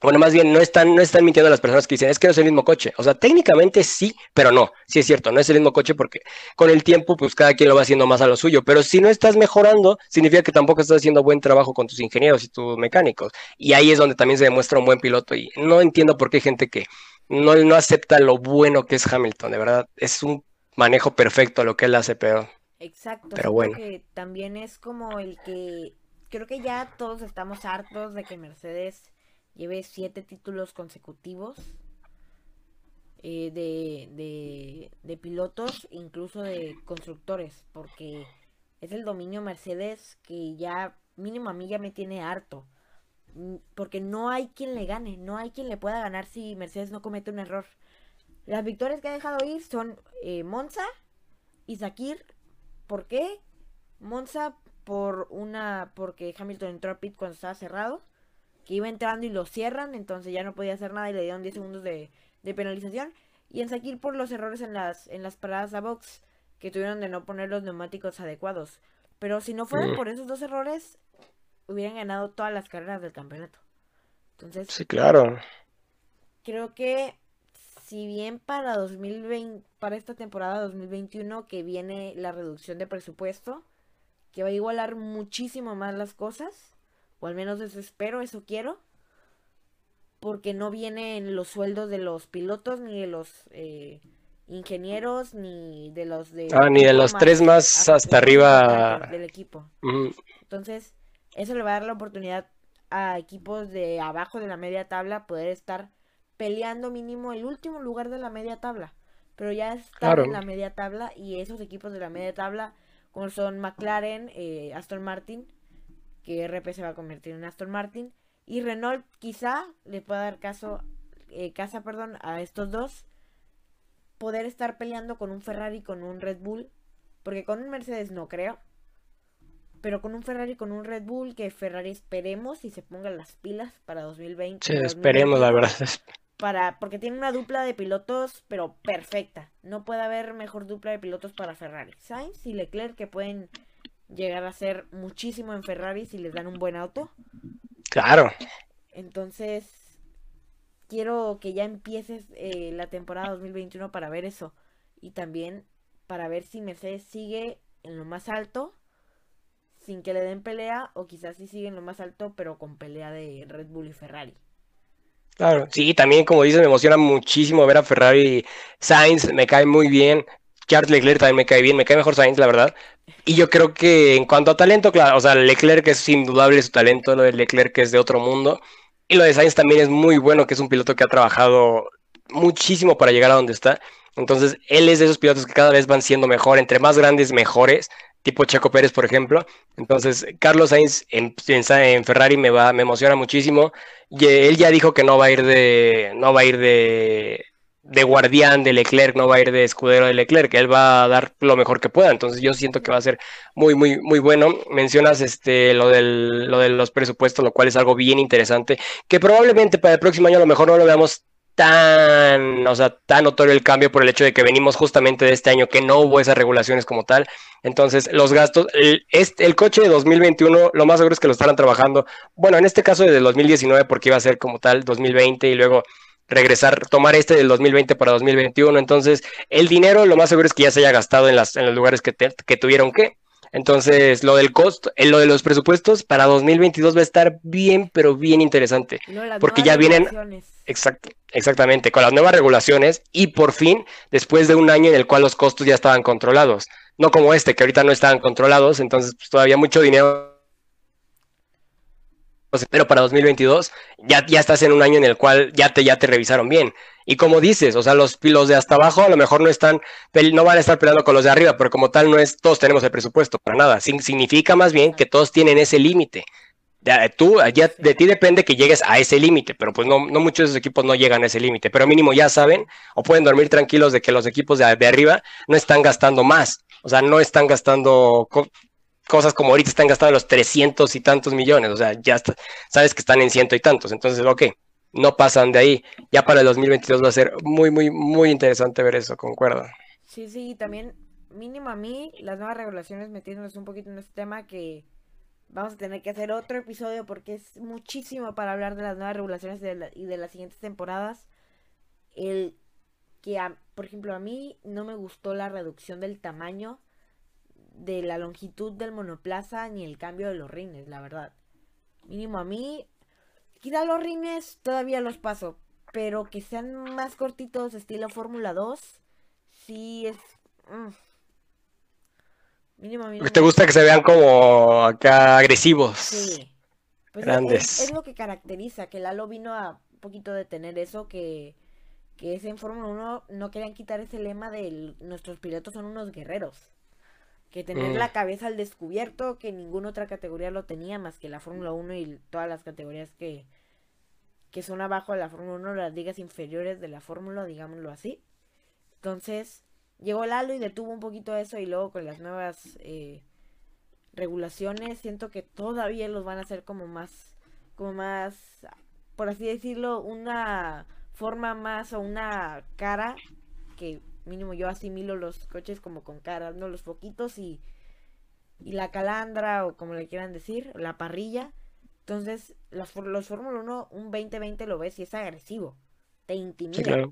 bueno, más bien, no están, no están mintiendo las personas que dicen, es que no es el mismo coche. O sea, técnicamente sí, pero no. Sí es cierto, no es el mismo coche porque con el tiempo, pues cada quien lo va haciendo más a lo suyo. Pero si no estás mejorando, significa que tampoco estás haciendo buen trabajo con tus ingenieros y tus mecánicos. Y ahí es donde también se demuestra un buen piloto. Y no entiendo por qué hay gente que no, no acepta lo bueno que es Hamilton. De verdad, es un manejo perfecto lo que él hace, pero. Exacto. Pero bueno. Que también es como el que. Creo que ya todos estamos hartos de que Mercedes lleve siete títulos consecutivos eh, de, de, pilotos, incluso de constructores, porque es el dominio Mercedes que ya mínimo a mí ya me tiene harto. Mm, porque no hay quien le gane, no hay quien le pueda ganar si Mercedes no comete un error. Las victorias que ha dejado ir son eh, Monza y Zakir. ¿Por qué? Monza por una porque Hamilton entró a pit cuando estaba cerrado que iba entrando y lo cierran, entonces ya no podía hacer nada y le dieron 10 segundos de, penalización. Y en Sakir por los errores en las, en las paradas a box que tuvieron de no poner los neumáticos adecuados. Pero si no fueran mm. por esos dos errores, hubieran ganado todas las carreras del campeonato. Entonces, sí, claro. Creo que si bien para 2020, para esta temporada 2021 que viene la reducción de presupuesto, que va a igualar muchísimo más las cosas, o al menos eso espero, eso quiero. Porque no vienen los sueldos de los pilotos, ni de los eh, ingenieros, ni de los de... Ah, ni de los tres más hasta, arriba del equipo. Entonces, eso le va a dar la oportunidad a equipos de abajo de la media tabla poder estar peleando mínimo el último lugar de la media tabla. Pero ya están en la media tabla y esos equipos de la media tabla, como son McLaren, eh, Aston Martin, que RP se va a convertir en Aston Martin. Y Renault quizá le pueda dar caso, eh, casa perdón, a estos dos. Poder estar peleando con un Ferrari, con un Red Bull. Porque con un Mercedes no creo. Pero con un Ferrari, con un Red Bull, que Ferrari esperemos y se pongan las pilas para 2020. Sí, esperemos, la verdad. Para, porque tiene una dupla de pilotos, pero perfecta. No puede haber mejor dupla de pilotos para Ferrari. Sainz y Leclerc que pueden llegar a ser muchísimo en Ferrari si les dan un buen auto. Claro. Entonces, quiero que ya empieces eh, la temporada 2021 para ver eso. Y también para ver si Mercedes sigue en lo más alto sin que le den pelea o quizás si sigue en lo más alto pero con pelea de Red Bull y Ferrari. Claro, sí, también como dices, me emociona muchísimo ver a Ferrari. Sainz me cae muy bien. Charles Leclerc también me cae bien, me cae mejor Sainz, la verdad. Y yo creo que en cuanto a talento, claro, o sea, Leclerc es indudable su talento, lo de Leclerc es de otro mundo. Y lo de Sainz también es muy bueno, que es un piloto que ha trabajado muchísimo para llegar a donde está. Entonces, él es de esos pilotos que cada vez van siendo mejor, entre más grandes, mejores. tipo Checo Pérez, por ejemplo. Entonces, Carlos Sainz en, en, Ferrari me va, me emociona muchísimo. Y él ya dijo que no va a ir de, no va a ir de, de guardián de Leclerc, no va a ir de escudero de Leclerc, él va a dar lo mejor que pueda. Entonces yo siento que va a ser muy, muy, muy bueno. Mencionas este lo del, lo de los presupuestos, lo cual es algo bien interesante, que probablemente para el próximo año a lo mejor no lo veamos tan, o sea, tan notorio el cambio por el hecho de que venimos justamente de este año que no hubo esas regulaciones como tal. Entonces, los gastos, el, este, el coche de 2021, lo más seguro es que lo estarán trabajando, bueno, en este caso desde el 2019 porque iba a ser como tal 2020 y luego regresar, tomar este del 2020 para 2021. Entonces, el dinero lo más seguro es que ya se haya gastado en, las, en los lugares que, que tuvieron que. Entonces, lo del costo, eh, lo de los presupuestos para 2022 va a estar bien, pero bien interesante. porque ya vienen. exactamente, con las nuevas regulaciones y por fin, después de un año en el cual los costos ya estaban controlados. No como este, que ahorita no estaban controlados, entonces pues, todavía mucho dinero pero para 2022 ya, ya estás en un año en el cual ya te, ya te revisaron bien. Y como dices, o sea, los, los de hasta abajo a lo mejor no están, no van a estar peleando con los de arriba, pero como tal no es, todos tenemos el presupuesto, para nada. significa más bien que todos tienen ese límite. Tú, ya de ti depende que llegues a ese límite, pero pues no, no muchos de esos equipos no llegan a ese límite, pero mínimo ya saben o pueden dormir tranquilos de que los equipos de, de arriba no están gastando más, o sea, no están gastando cosas como ahorita están gastando los 300 y tantos millones, o sea, ya sabes que están en ciento y tantos, entonces, ok, no pasan de ahí. Ya para el 2022 va a ser muy, muy, muy interesante ver eso, concuerdo. Sí, sí, también mínimo a mí, las nuevas regulaciones metiéndonos un poquito en este tema que vamos a tener que hacer otro episodio porque es muchísimo para hablar de las nuevas regulaciones y de las siguientes temporadas. El que, por ejemplo, a mí no me gustó la reducción del tamaño de la longitud del monoplaza ni el cambio de los rines, la verdad. Mínimo a mí, quizá los rines todavía los paso, pero que sean más cortitos, estilo Fórmula 2, sí es... Mm. Mínimo a mí. ¿Te gusta que se vean como acá agresivos? Sí. Pues Grandes. Es, lo que caracteriza, que Lalo vino a un poquito de tener eso, que, que es en Fórmula 1, no querían quitar ese lema de nuestros pilotos son unos guerreros que tener la mm. cabeza al descubierto, que ninguna otra categoría lo tenía más que la Fórmula 1 y todas las categorías que, que son abajo de la Fórmula 1, las ligas inferiores de la Fórmula, digámoslo así. Entonces, llegó Lalo y detuvo un poquito eso y luego con las nuevas eh, regulaciones siento que todavía los van a hacer como más, como más, por así decirlo, una forma más o una cara que mínimo yo asimilo los coches como con caras, ¿no? Los foquitos y, y la calandra o como le quieran decir, la parrilla. Entonces, los, los Fórmula 1, un 2020 lo ves y es agresivo. Te intimida.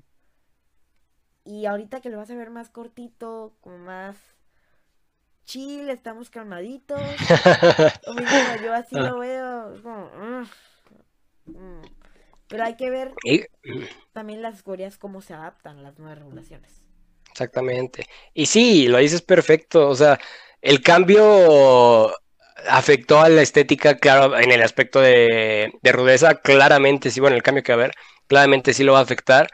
Y ahorita que lo vas a ver más cortito, como más chill, estamos calmaditos. *laughs* yo así ah. lo veo. Mm". Pero hay que ver también las categorías cómo se adaptan las nuevas regulaciones. Exactamente. Y sí, lo dices perfecto. O sea, el cambio afectó a la estética, claro, en el aspecto de, rudeza, claramente sí, bueno, el cambio que va a haber, claramente sí lo va a afectar.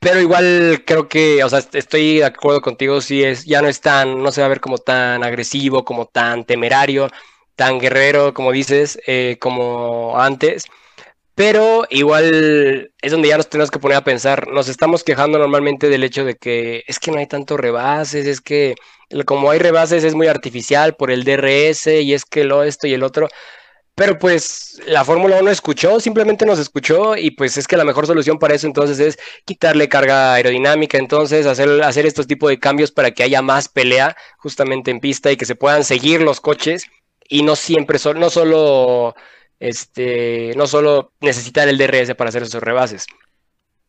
Pero igual creo que, o sea, estoy de acuerdo contigo, si es, ya no es tan, no se va a ver como tan agresivo, como tan temerario, tan guerrero, como dices, eh, como antes. Pero igual es donde ya nos tenemos que poner a pensar. Nos estamos quejando normalmente del hecho de que es que no hay tantos rebases, es que como hay rebases es muy artificial por el DRS y es que lo esto y el otro. Pero pues la Fórmula 1 escuchó, simplemente nos escuchó y pues es que la mejor solución para eso entonces es quitarle carga aerodinámica, entonces hacer, hacer estos tipos de cambios para que haya más pelea justamente en pista y que se puedan seguir los coches y no siempre, no solo este, no solo necesitar el DRS para hacer esos rebases.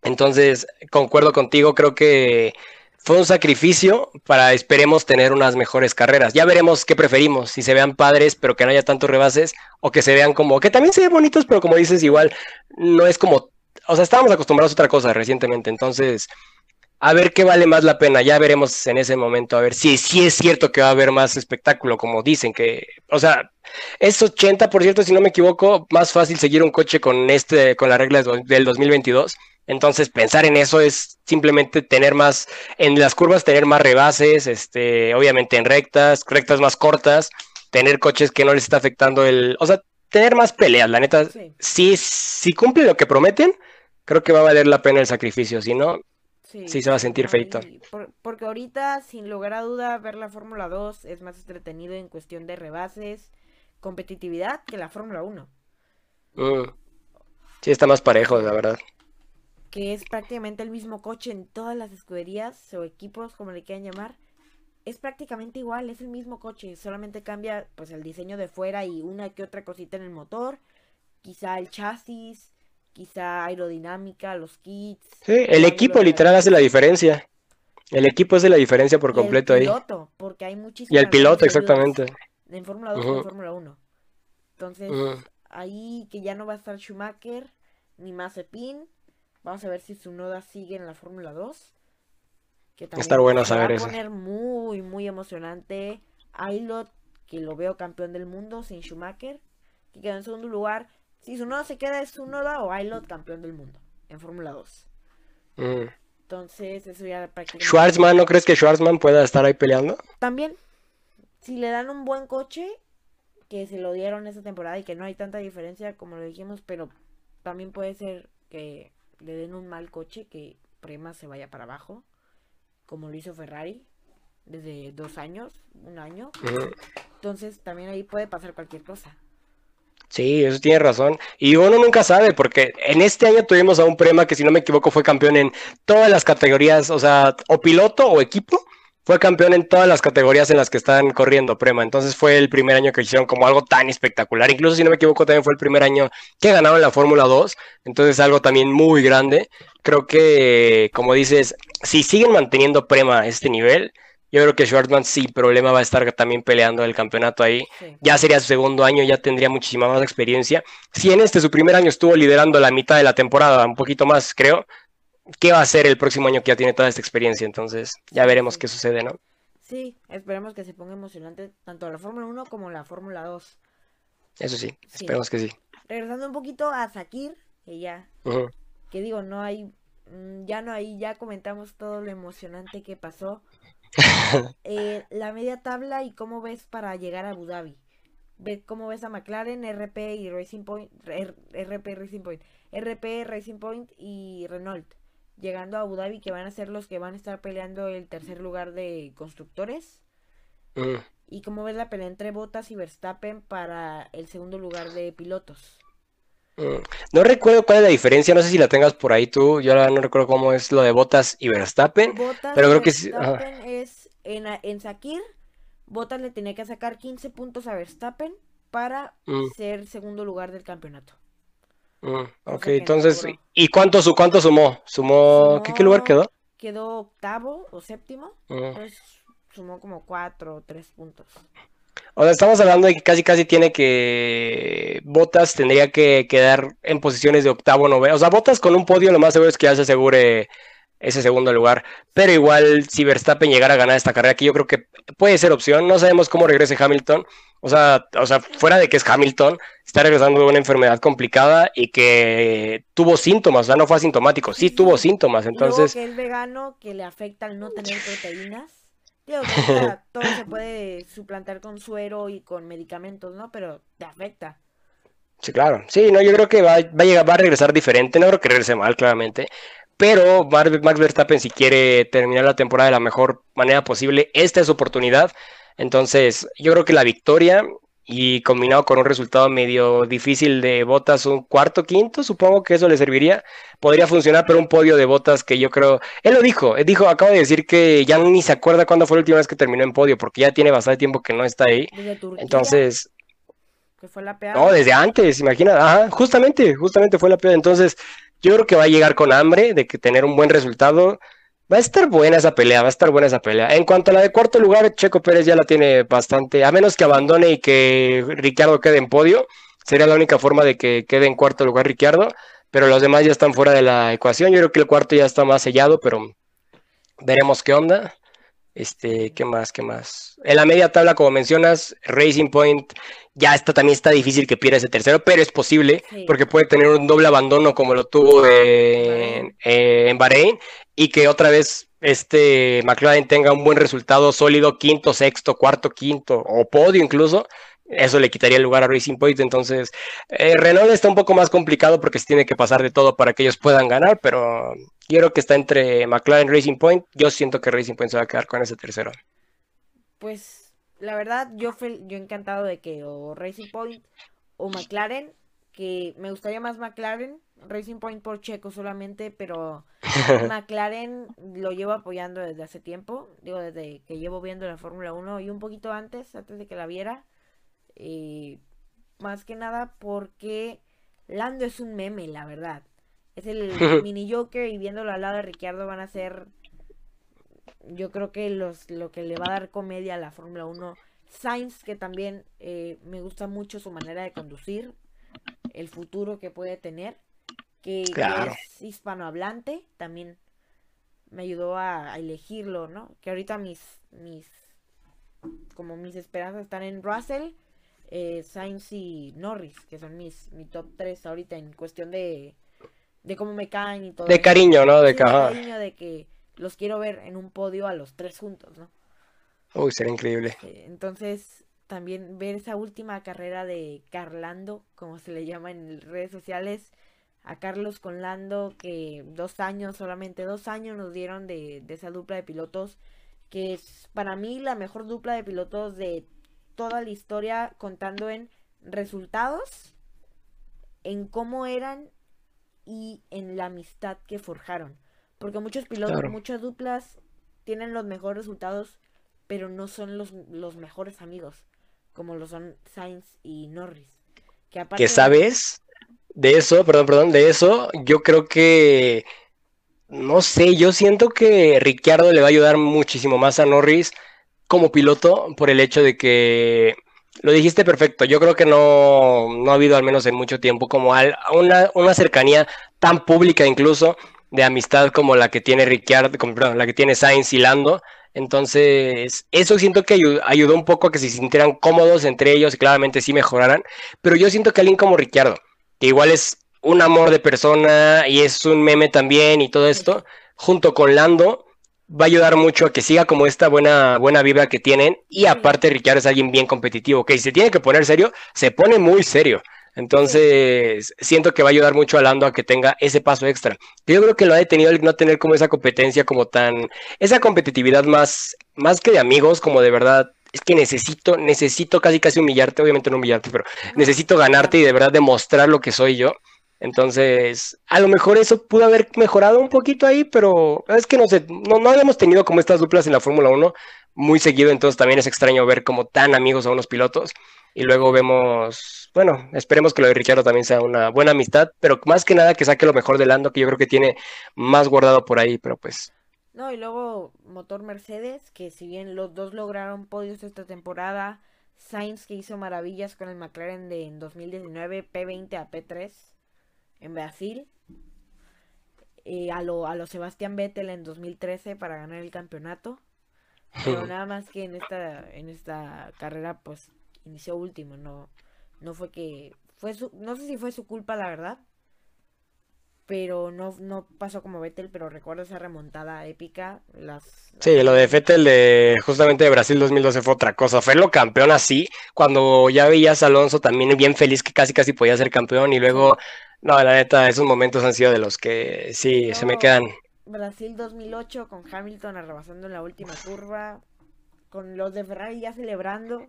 Entonces, concuerdo contigo, creo que fue un sacrificio para esperemos tener unas mejores carreras. Ya veremos qué preferimos, si se vean padres, pero que no haya tantos rebases, o que se vean como, que también se ven bonitos, pero como dices, igual no es como, o sea, estábamos acostumbrados a otra cosa recientemente, entonces a ver qué vale más la pena. Ya veremos en ese momento, a ver si, si es cierto que va a haber más espectáculo, como dicen que, o sea, es 80%, si no me equivoco, más fácil seguir un coche con este, con las reglas del 2022 Entonces, pensar en eso es simplemente tener más, en las curvas tener más rebases, este, obviamente en rectas, rectas más cortas, tener coches que no les está afectando el, o sea, tener más peleas, la neta, si, si cumple lo que prometen, creo que va a valer la pena el sacrificio, si no, sí, se va a sentir feito. porque ahorita, sin lugar a duda, ver la Fórmula 2 es más entretenido en cuestión de rebases, competitividad que la Fórmula 1. Mm. Sí, está más parejo, la verdad. Que es prácticamente el mismo coche en todas las escuderías o equipos, como le quieran llamar. Es prácticamente igual, es el mismo coche, solamente cambia pues el diseño de fuera y una que otra cosita en el motor, quizá el chasis, quizá aerodinámica, los kits. Sí, el equipo literal hace la diferencia. El equipo hace la diferencia por completo ahí. Y el piloto, porque hay Y el piloto, exactamente. En Fórmula 2 y en Fórmula 1. Entonces, ahí que ya no va a estar Schumacher ni Mazepin. Vamos a ver si su noda sigue en la Fórmula 2. Que también Estar bueno saber va a poner muy, muy emocionante. Ailot, que lo veo campeón del mundo sin Schumacher, que quedó en segundo lugar. Si su noda se queda, es su noda o Ailot campeón del mundo en Fórmula 2. Mm. Entonces, eso ya prácticamente. Schwarzman, ¿no crees que Schwarzman pueda estar ahí peleando? También. Si le dan un buen coche, que se lo dieron esta temporada y que no hay tanta diferencia como lo dijimos, pero también puede ser que le den un mal coche que Prema se vaya para abajo, como lo hizo Ferrari desde dos años, un año. Entonces también ahí puede pasar cualquier cosa. Sí, eso tiene razón. Y uno nunca sabe, porque en este año tuvimos a un Prema que, si no me equivoco, fue campeón en todas las categorías, o sea, o piloto o equipo fue campeón en todas las categorías en las que están corriendo Prema. Entonces fue el primer año que hicieron como algo tan espectacular. Incluso si no me equivoco, también fue el primer año que ganaron la Fórmula 2. Entonces algo también muy grande. Creo que, como dices, si siguen manteniendo Prema este nivel, yo creo que Schwartzman sin problema va a estar también peleando el campeonato ahí. Ya sería su segundo año, ya tendría muchísima más experiencia. Si en este su primer año estuvo liderando la mitad de la temporada, un poquito más creo, qué va a hacer el próximo año que ya tiene toda esta experiencia. Entonces, ya veremos qué sucede, ¿no? Sí, esperemos que se ponga emocionante tanto la Fórmula 1 como la Fórmula 2. Eso sí, esperemos que sí. Regresando un poquito a Sakir, que ya, que digo, no hay, mm, ya no hay, ya comentamos todo lo emocionante que pasó. *laughs* Eh, la media tabla y cómo ves para llegar a Abu Dhabi. Ve cómo ves a McLaren, RP y Racing Point, RP Racing Point, RP Racing Point y Renault llegando a Abu Dhabi, que van a ser los que van a estar peleando el tercer lugar de constructores. Mm. Y como ves la pelea entre Bottas y Verstappen para el segundo lugar de pilotos. No recuerdo cuál es la diferencia, no sé si la tengas por ahí tú, yo ahora no recuerdo cómo es lo de Bottas y Verstappen, pero creo que sí. es en, en Sakir, Bottas le tenía que sacar 15 puntos a Verstappen para mm. ser segundo lugar del campeonato. Mm, ok, entonces, ¿y cuánto, su, cuánto sumó? ¿Sumó, ¿qué, lugar quedó? Quedó octavo o séptimo, mm. pues sumó como cuatro o tres puntos. O sea, estamos hablando de que casi casi tiene que. Botas tendría que quedar en posiciones de octavo, noveno. O sea, Botas con un podio, lo más seguro es que ya se asegure ese segundo lugar. Pero igual, si Verstappen llegara a ganar esta carrera, aquí yo creo que puede ser opción. No sabemos cómo regrese Hamilton. O sea, o sea, fuera de que es Hamilton, está regresando de una enfermedad complicada y que tuvo síntomas, o sea, no fue asintomático, sí, tuvo síntomas, entonces... que es vegano, que le afecta al no tener proteínas. Digo, *laughs* todo se puede suplantar con suero y con medicamentos, ¿no? Pero te afecta. Sí, claro. Sí, no, yo creo que va, va, a, llegar, va a regresar diferente, no creo que regrese mal, claramente. Pero Max Verstappen, si quiere terminar la temporada de la mejor manera posible, esta es su oportunidad. Entonces, yo creo que la victoria y combinado con un resultado medio difícil de botas, un cuarto, quinto, supongo que eso le serviría. Podría funcionar, pero un podio de botas que yo creo. Él lo dijo, él dijo, acaba de decir que ya ni se acuerda cuándo fue la última vez que terminó en podio, porque ya tiene bastante tiempo que no está ahí. Entonces. Que fue la No, desde antes, imagina. Ajá, justamente, justamente fue la peor. Entonces, yo creo que va a llegar con hambre de que tener un buen resultado. Va a estar buena esa pelea, va a estar buena esa pelea. En cuanto a la de cuarto lugar, Checo Pérez ya la tiene bastante, a menos que abandone y que Ricciardo quede en podio, sería la única forma de que quede en cuarto lugar Ricciardo, pero los demás ya están fuera de la ecuación. Yo creo que el cuarto ya está más sellado, pero veremos qué onda. Este, ¿qué más? ¿Qué más? En la media tabla, como mencionas, Racing Point ya está, también está difícil que pierda ese tercero, pero es posible porque puede tener un doble abandono como lo tuvo en, en Bahrein y que otra vez este McLaren tenga un buen resultado sólido, quinto, sexto, cuarto, quinto o podio incluso, eso le quitaría el lugar a Racing Point. Entonces, eh, Renault está un poco más complicado porque se tiene que pasar de todo para que ellos puedan ganar, pero quiero que está entre McLaren y Racing Point. Yo siento que Racing Point se va a quedar con ese tercero. Pues la verdad, yo, yo encantado de que o Racing Point o McLaren, que me gustaría más McLaren, Racing Point por Checo solamente, pero *laughs* McLaren lo llevo apoyando desde hace tiempo, digo, desde que llevo viendo la Fórmula 1 y un poquito antes, antes de que la viera. Y más que nada porque Lando es un meme, la verdad. Es el *laughs* mini Joker y viéndolo al lado de Ricciardo van a ser, yo creo que los, lo que le va a dar comedia a la Fórmula 1. Sainz, que también eh, me gusta mucho su manera de conducir, el futuro que puede tener, que, es hispanohablante, también me ayudó a, a, elegirlo, ¿no? Que ahorita mis, mis, como mis esperanzas están en Russell eh, Sainz y Norris, que son mis mi top 3 ahorita en cuestión de, de cómo me caen y todo. De cariño, ¿no? De, cariño, de que los quiero ver en un podio a los tres juntos, ¿no? Uy, sería increíble. entonces, también ver esa última carrera de Carlando, como se le llama en redes sociales, a Carlos con Lando, que dos años, solamente dos años nos dieron de, de esa dupla de pilotos, que es para mí la mejor dupla de pilotos de toda la historia contando en resultados, en cómo eran y en la amistad que forjaron. Porque muchos pilotos, muchas duplas tienen los mejores resultados, pero no son los, los mejores amigos, como lo son Sainz y Norris. Que, aparte sabes? De eso, perdón, perdón, de eso, yo creo que, no sé, yo siento que Ricciardo le va a ayudar muchísimo más a Norris como piloto por el hecho de que lo dijiste perfecto. Yo creo que no, no ha habido, al menos en mucho tiempo, como una, una, cercanía tan pública incluso de amistad como la que tiene Ricciardo, como, perdón, la que tiene Sainz y Lando. Entonces, eso siento que ayudó, un poco a que se sintieran cómodos entre ellos y claramente sí mejoraran. Pero yo siento que alguien como Ricciardo, que igual es un amor de persona y es un meme también y todo esto, junto con Lando, va a ayudar mucho a que siga como esta buena, buena vibra que tienen. Y aparte, Ricciardo es alguien bien competitivo, que si se tiene que poner serio, se pone muy serio. Entonces, siento que va a ayudar mucho a Lando a que tenga ese paso extra. Yo creo que lo ha detenido el no tener como esa competencia, como tan, esa competitividad más, más que de amigos, como de verdad, es que necesito, necesito casi casi humillarte, obviamente no humillarte, pero necesito ganarte y de verdad demostrar lo que soy yo. Entonces, a lo mejor eso pudo haber mejorado un poquito ahí, pero es que no sé, no, no habíamos tenido como estas duplas en la Fórmula 1 muy seguido, entonces también es extraño ver como tan amigos a unos pilotos. Y luego vemos, bueno, esperemos que lo de Ricciardo también sea una buena amistad, pero más que nada que saque lo mejor de Lando, que yo creo que tiene más guardado por ahí, pero pues. No, y luego motor Mercedes, que si bien los dos lograron podios esta temporada, Sainz que hizo maravillas con el McLaren de en 2019, P20 a P3 en Brasil. Eh, a, lo, a lo Sebastián Vettel en 2013 para ganar el campeonato. Pero *laughs* nada más que en esta, en esta carrera, pues inició último. No, no fue que. fue su, No sé si fue su culpa, la verdad. Pero no, no pasó como Vettel, pero recuerdo esa remontada épica. Las, Sí, lo de Vettel de justamente de Brasil 2012 fue otra cosa. Fue lo campeón así, cuando ya veías a Alonso también bien feliz que casi casi podía ser campeón y luego no, la neta, esos momentos han sido de los que sí, se me quedan. Brasil 2008 con Hamilton arrabasando en la última curva, con los de Ferrari ya celebrando.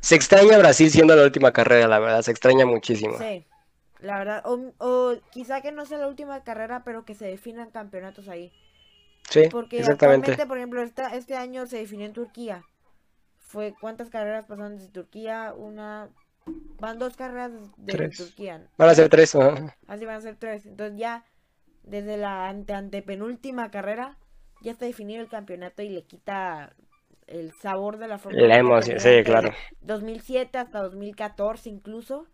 Se extraña Brasil siendo la última carrera, la verdad, se extraña muchísimo. Sí, la verdad, o, quizá que no sea la última carrera, pero que se definan campeonatos ahí. Sí, Porque exactamente. por ejemplo, este año se definió en Turquía. Fue cuántas carreras pasaron desde Turquía, una, Van dos carreras de Turquía. Van a ser tres, Así van a ser tres. Entonces ya desde la ante antepenúltima carrera ya está definido el campeonato y le quita el sabor de la Fórmula La emoción, sí, claro. 2007 hasta 2014 incluso,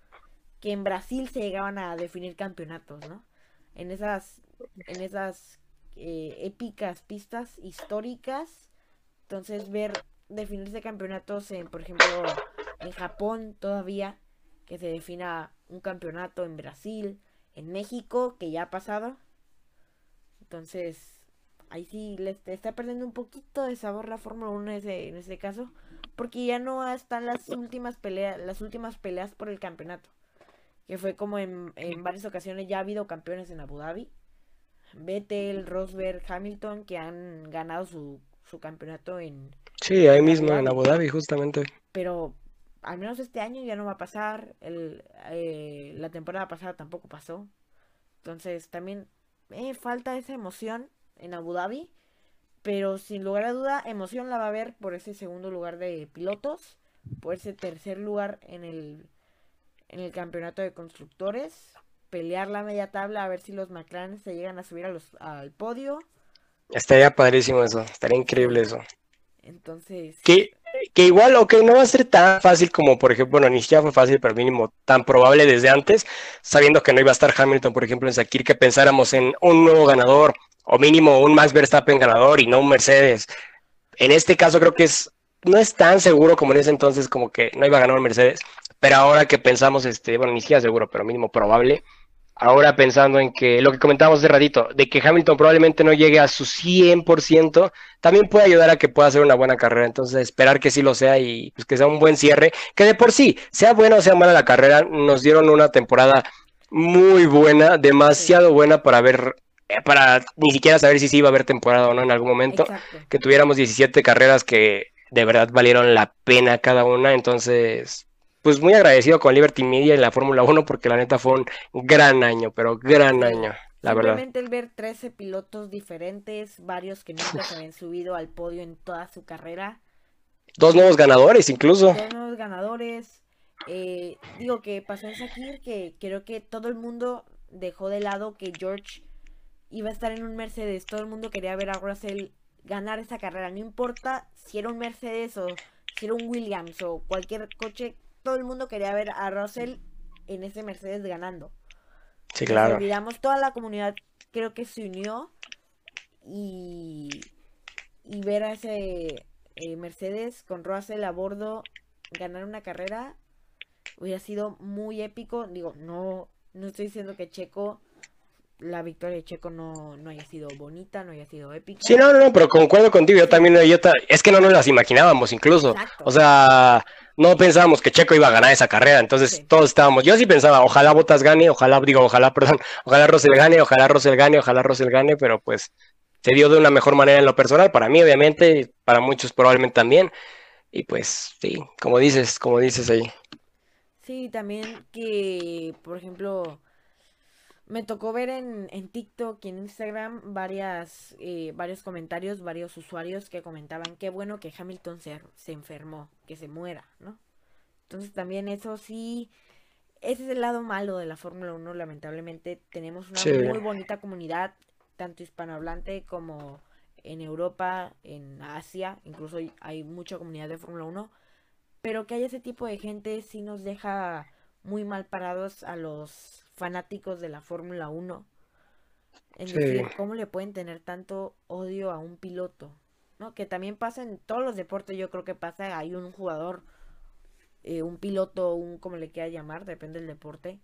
que en Brasil se llegaban a definir campeonatos, ¿no? En esas, en esas eh, épicas pistas históricas Entonces ver definirse campeonatos en, por ejemplo, en Japón todavía, que se defina un campeonato en Brasil, en México, que ya ha pasado. Entonces, ahí sí le está perdiendo un poquito de sabor la Fórmula 1 en ese, en ese caso, porque ya no están las últimas peleas, las últimas peleas por el campeonato, que fue como en, en varias ocasiones ya ha habido campeones en Abu Dhabi, Vettel, Rosberg, Hamilton, que han ganado su, su campeonato en... Sí, ahí mismo, en Abu Dhabi, justamente. Pero al menos este año ya no va a pasar, el, eh, la temporada pasada tampoco pasó, entonces también eh, falta esa emoción en Abu Dhabi. Pero sin lugar a duda, emoción la va a haber por ese segundo lugar de pilotos, por ese tercer lugar en el, en el campeonato de constructores, pelear la media tabla a ver si los McLaren se llegan a subir a los, al podio. Estaría padrísimo eso, estaría increíble eso. Entonces. Que, que igual, ok, no va a ser tan fácil como, por ejemplo, bueno, ni siquiera fue fácil, pero mínimo tan probable desde antes, sabiendo que no iba a estar Hamilton, por ejemplo, en Sakir, que pensáramos en un nuevo ganador, o mínimo un Max Verstappen ganador y no un Mercedes. En este caso creo que es no es tan seguro como en ese entonces como que no iba a ganar un Mercedes, pero ahora que pensamos, este, bueno, ni siquiera seguro, pero mínimo probable, ahora pensando en que lo que comentábamos de ratito, de que Hamilton probablemente no llegue a su 100%, también puede ayudar a que pueda hacer una buena carrera, entonces esperar que sí lo sea y pues que sea un buen cierre, que de por sí, sea buena o sea mala la carrera, nos dieron una temporada muy buena, demasiado buena para ver eh, para ni siquiera saber si sí iba a haber temporada o no en algún momento, que tuviéramos 17 carreras que de verdad valieron la pena cada una, entonces, pues muy agradecido con Liberty Media y la Fórmula 1 porque la neta fue un gran año, pero gran año, la verdad. Simplemente el ver 13 pilotos diferentes, varios que nunca se habían subido al podio en toda su carrera. Dos nuevos ganadores incluso. Dos nuevos ganadores. Eh, digo que pasó en Sakir que creo que todo el mundo dejó de lado que George iba a estar en un Mercedes. Todo el mundo quería ver a Russell ganar esa carrera. No importa si era un Mercedes o si era un Williams o cualquier coche. Todo el mundo quería ver a Russell en ese Mercedes ganando. Sí, claro. Nos olvidamos, toda la comunidad creo que se unió y, y ver a ese eh, Mercedes con Russell a bordo ganar una carrera hubiera sido muy épico. Digo, no, no estoy diciendo que Checo la victoria de Checo no, no haya sido bonita, no haya sido épica. Sí, no, no, no, pero concuerdo contigo, yo también, yo es que no nos las imaginábamos incluso. O sea, no pensábamos que Checo iba a ganar esa carrera, entonces todos estábamos, yo sí pensaba, ojalá Botas gane, ojalá, digo, ojalá, perdón, ojalá Russell gane, ojalá Russell gane, ojalá Russell gane, pero pues se dio de una mejor manera en lo personal, para mí obviamente, para muchos probablemente también, y pues sí, como dices, como dices ahí. Sí, también que, por ejemplo, me tocó ver en, en TikTok y en Instagram varias, eh, varios comentarios, varios usuarios que comentaban qué bueno que Hamilton se, se enfermó, que se muera, ¿no? Entonces también eso sí, ese es el lado malo de la Fórmula 1, lamentablemente. Tenemos una muy bonita comunidad, tanto hispanohablante como en Europa, en Asia, incluso hay mucha comunidad de Fórmula 1, pero que haya ese tipo de gente sí nos deja muy mal parados a los fanáticos de la Fórmula 1. Es decir, ¿cómo le pueden tener tanto odio a un piloto? ¿No? Que también pasa en todos los deportes, yo creo que pasa, hay un jugador, eh, un piloto, un como le quiera llamar, depende del deporte,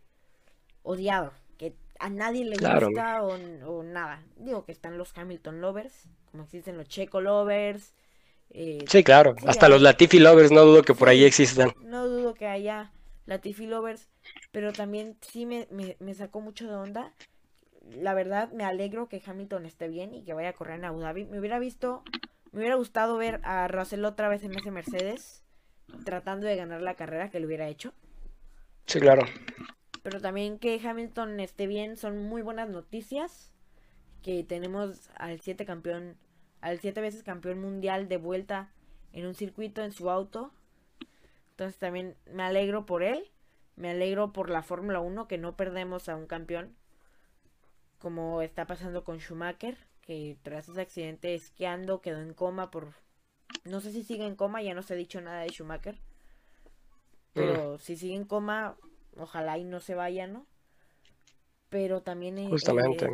odiado, que a nadie le gusta o, nada. Digo que están los Hamilton lovers, como existen los Checo lovers. Eh, sí, claro, hasta los Latifi lovers, no dudo que por ahí existan. No dudo que haya Latifi lovers, pero también sí me, me, sacó mucho de onda. La verdad, me alegro que Hamilton esté bien y que vaya a correr en Abu Dhabi. Me hubiera visto, me hubiera gustado ver a Russell otra vez en ese Mercedes, tratando de ganar la carrera que lo hubiera hecho. Sí, claro. Pero también que Hamilton esté bien son muy buenas noticias. Que tenemos al siete campeón, al siete veces campeón mundial de vuelta en un circuito en su auto. Entonces también me alegro por él. Me alegro por la Fórmula 1 que no perdemos a un campeón. Como está pasando con Schumacher, que tras ese accidente esquiando quedó en coma por... No sé si sigue en coma, ya no se ha dicho nada de Schumacher. Pero mm. si sigue en coma, ojalá y no se vaya, ¿no? Pero también es,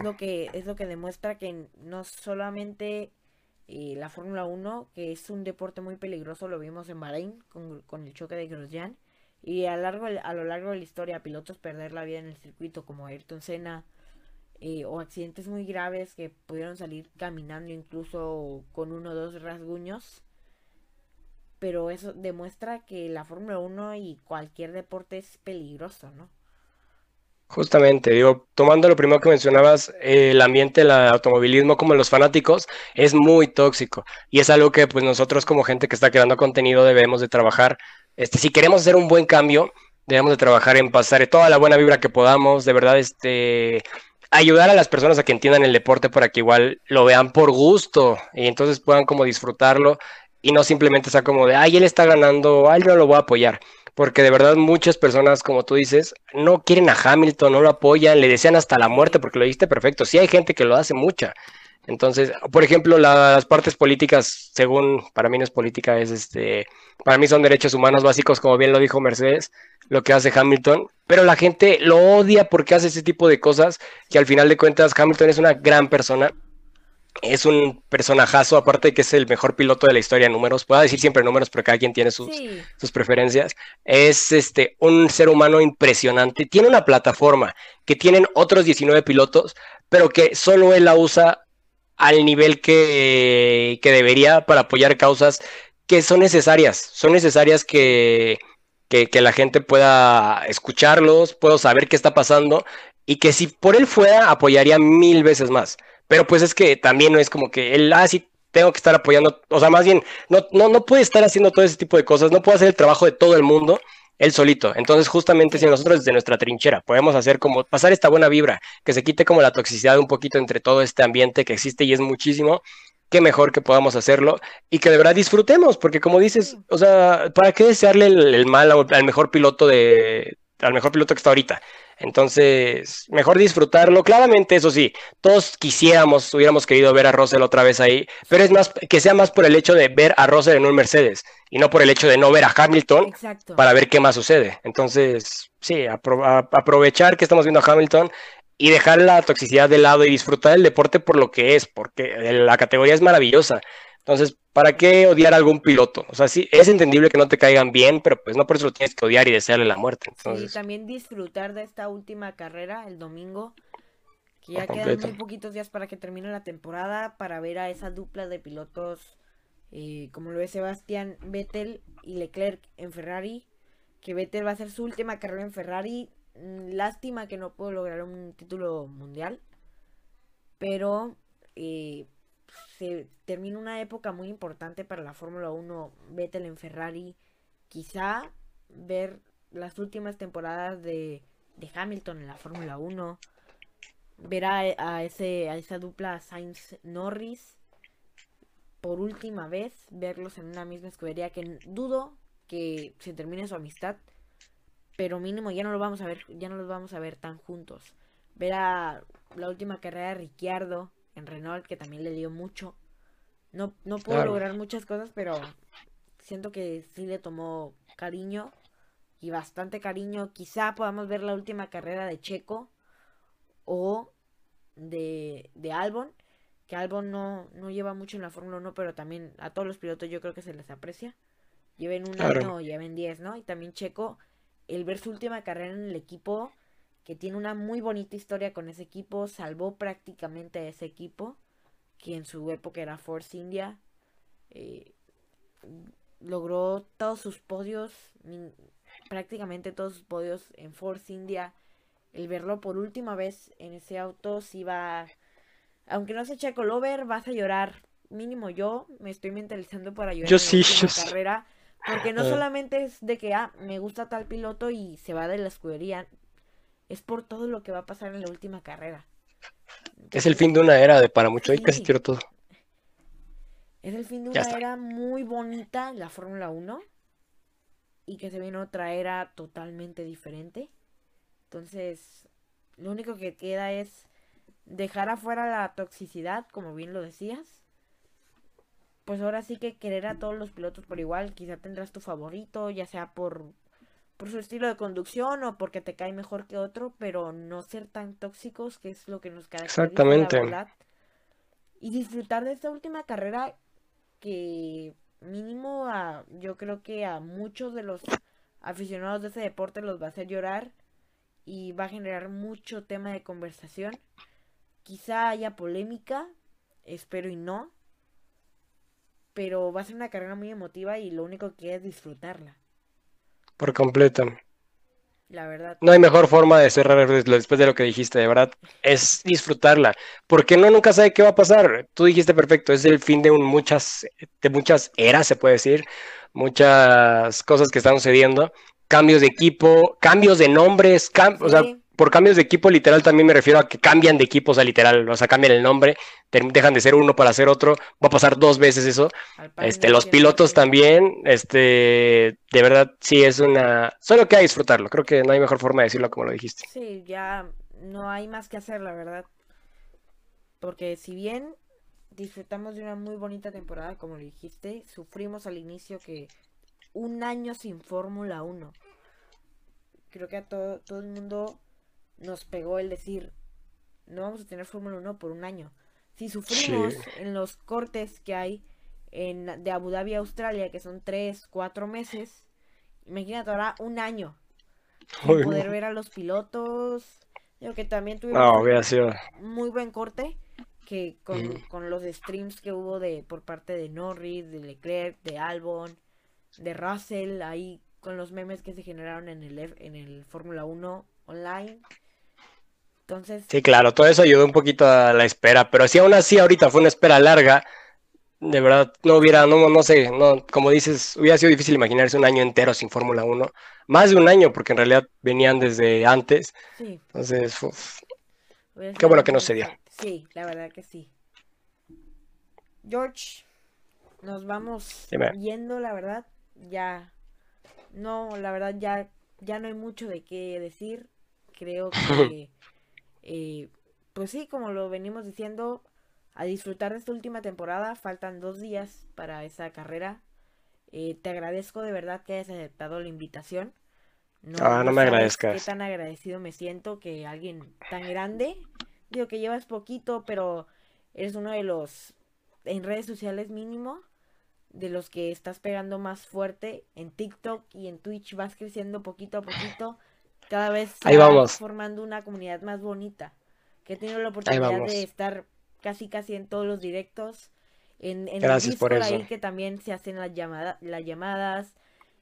lo que es lo que demuestra que no solamente eh, la Fórmula 1, que es un deporte muy peligroso, lo vimos en Bahrein con, con el choque de Grosjean. Y a, largo, a lo largo de la historia, pilotos perder la vida en el circuito, como Ayrton Senna, eh, o accidentes muy graves que pudieron salir caminando incluso con uno o dos rasguños. Pero eso demuestra que la Fórmula 1 y cualquier deporte es peligroso, ¿no? Justamente, digo, tomando lo primero que mencionabas, el ambiente el automovilismo como los fanáticos es muy tóxico y es algo que pues nosotros como gente que está creando contenido debemos de trabajar. Este, si queremos hacer un buen cambio, debemos de trabajar en pasar toda la buena vibra que podamos, de verdad, este, ayudar a las personas a que entiendan el deporte para que igual lo vean por gusto y entonces puedan como disfrutarlo y no simplemente sea como de, ay, él está ganando, ay, yo lo voy a apoyar porque de verdad muchas personas, como tú dices, no quieren a Hamilton, no lo apoyan, le desean hasta la muerte, porque lo dijiste perfecto. Sí hay gente que lo hace mucha. Entonces, por ejemplo, las partes políticas, según para mí no es política, es este, para mí son derechos humanos básicos, como bien lo dijo Mercedes, lo que hace Hamilton, pero la gente lo odia porque hace ese tipo de cosas, que al final de cuentas Hamilton es una gran persona, es un personajazo, aparte de que es el mejor piloto de la historia en números, puedo decir siempre números, pero cada quien tiene sus, sus preferencias. Es este, un ser humano impresionante. Tiene una plataforma que tienen otros 19 pilotos, pero que solo él la usa al nivel que, que debería para apoyar causas que son necesarias. Son necesarias que, que, que la gente pueda escucharlos, pueda saber qué está pasando y que si por él fuera, apoyaría mil veces más. Pero pues es que también no es como que él, ah, sí, tengo que estar apoyando, o sea, más bien, no, no, no puede estar haciendo todo ese tipo de cosas, no puede hacer el trabajo de todo el mundo él solito. Entonces, justamente si nosotros desde nuestra trinchera podemos hacer como pasar esta buena vibra, que se quite como la toxicidad un poquito entre todo este ambiente que existe y es muchísimo, qué mejor que podamos hacerlo y que de verdad disfrutemos, porque como dices, o sea, ¿para qué desearle el, mal al mejor piloto de, al mejor piloto que está ahorita? Entonces, mejor disfrutarlo. Claramente, eso sí, todos quisiéramos, hubiéramos querido ver a Russell otra vez ahí, pero es más que sea más por el hecho de ver a Russell en un Mercedes y no por el hecho de no ver a Hamilton para ver qué más sucede. Entonces, sí, aprovechar que estamos viendo a Hamilton y dejar la toxicidad de lado y disfrutar el deporte por lo que es, porque la categoría es maravillosa. Entonces, ¿para qué odiar a algún piloto? O sea, sí, es entendible que no te caigan bien, pero pues no por eso lo tienes que odiar y desearle la muerte. Y también disfrutar de esta última carrera el domingo, que ya quedan muy poquitos días para que termine la temporada, para ver a esa dupla de pilotos, eh, como lo es Sebastián Vettel y Leclerc en Ferrari, que Vettel va a hacer su última carrera en Ferrari. Mm, lástima que no puedo lograr un título mundial, pero... Eh, se termina una época muy importante para la Fórmula 1, Vettel en Ferrari, quizá ver las últimas temporadas de, Hamilton en la Fórmula 1, ver a, ese, a esa dupla Sainz Norris por última vez, verlos en una misma escudería que dudo que se termine su amistad, pero mínimo ya no lo vamos a ver, ya no los vamos a ver tan juntos. Ver a la última carrera de Ricciardo, en Renault, que también le dio mucho. No, no pudo lograr muchas cosas, pero siento que sí le tomó cariño y bastante cariño. Quizá podamos ver la última carrera de Checo o de, de Albon, que Albon no, no lleva mucho en la Fórmula 1, pero también a todos los pilotos yo creo que se les aprecia. Lleven un año o lleven 10, ¿no? Y también Checo, el ver su última carrera en el equipo que tiene una muy bonita historia con ese equipo, salvó prácticamente a ese equipo, que en su época era Force India, eh, logró todos sus podios, prácticamente todos sus podios en Force India, el verlo por última vez en ese auto, si va, aunque no se Checo Lover, vas a llorar, mínimo yo me estoy mentalizando para llorar yo en sí, carrera, porque no ah. solamente es de que, ah, me gusta tal piloto y se va de la escudería, es por todo lo que va a pasar en la última carrera. es el fin de una era de para mucho, ahí casi quiero todo. Es el fin de una era muy bonita, la Fórmula 1, y que se viene otra era totalmente diferente. Entonces, lo único que queda es dejar afuera la toxicidad, como bien lo decías. Pues ahora sí que querer a todos los pilotos por igual. Quizá tendrás tu favorito, ya sea por por su estilo de conducción o porque te cae mejor que otro, pero no ser tan tóxicos, que es lo que nos caracteriza. Exactamente. y disfrutar de esta última carrera que mínimo a yo creo que a muchos de los aficionados de ese deporte los va a hacer llorar y va a generar mucho tema de conversación. Quizá haya polémica, espero y no, pero va a ser una carrera muy emotiva y lo único que es disfrutarla. Por completo. La verdad. No hay mejor forma de cerrar después de lo que dijiste, de verdad, es disfrutarla, porque no nunca sabe qué va a pasar. Tú dijiste perfecto, es el fin de un, muchas de muchas eras, se puede decir, muchas cosas que están sucediendo, cambios de equipo, cambios de nombres, o sea, por cambios de equipo literal también me refiero a que cambian de equipo, o sea, literal, o sea, cambian el nombre, dejan de ser uno para ser otro, va a pasar dos veces eso. Este, los pilotos también, este, de verdad sí es una, solo que hay disfrutarlo, creo que no hay mejor forma de decirlo como lo dijiste. Sí, ya no hay más que hacer, la verdad. Porque si bien disfrutamos de una muy bonita temporada, como lo dijiste, sufrimos al inicio que un año sin Fórmula 1. Creo que a todo, todo el mundo nos pegó el decir, no vamos a tener Fórmula 1 por un año. Si sufrimos en los cortes que hay en, de Abu Dhabi a Australia, que son 3, 4 meses, imagínate ahora un año. poder ver a los pilotos. Digo que también tuvimos un muy buen corte que con, con, los streams que hubo de por parte de Norris, de Leclerc, de Albon, de Russell, ahí con los memes que se generaron en el, en el Fórmula 1 online. Entonces... Sí, claro, todo eso ayudó un poquito a la espera, pero si aún así ahorita fue una espera larga, de verdad no hubiera, no, no sé, no, como dices, hubiera sido difícil imaginarse un año entero sin Fórmula 1, más de un año, porque en realidad venían desde antes. Sí. Entonces, qué bueno que no se dio. Sí, la verdad que sí. George, nos vamos yendo, la verdad, ya, no, la verdad ya, ya no hay mucho de qué decir. Creo *laughs* que eh, pues sí, como lo venimos diciendo, a disfrutar de esta última temporada. Faltan dos días para esa carrera. Eh, te agradezco de verdad que hayas aceptado la invitación. No, ah, no, me agradezcas. Qué tan agradecido me siento que alguien tan grande, digo que llevas poquito, pero eres uno de los, en redes sociales mínimo, de los que estás pegando más fuerte en TikTok y en Twitch vas creciendo poquito a poquito cada vez Ahí vamos. formando una comunidad más bonita. Que he tenido la oportunidad de estar casi casi en todos los directos. En, en Gracias el por eso. ahí que también se hacen las, las llamadas.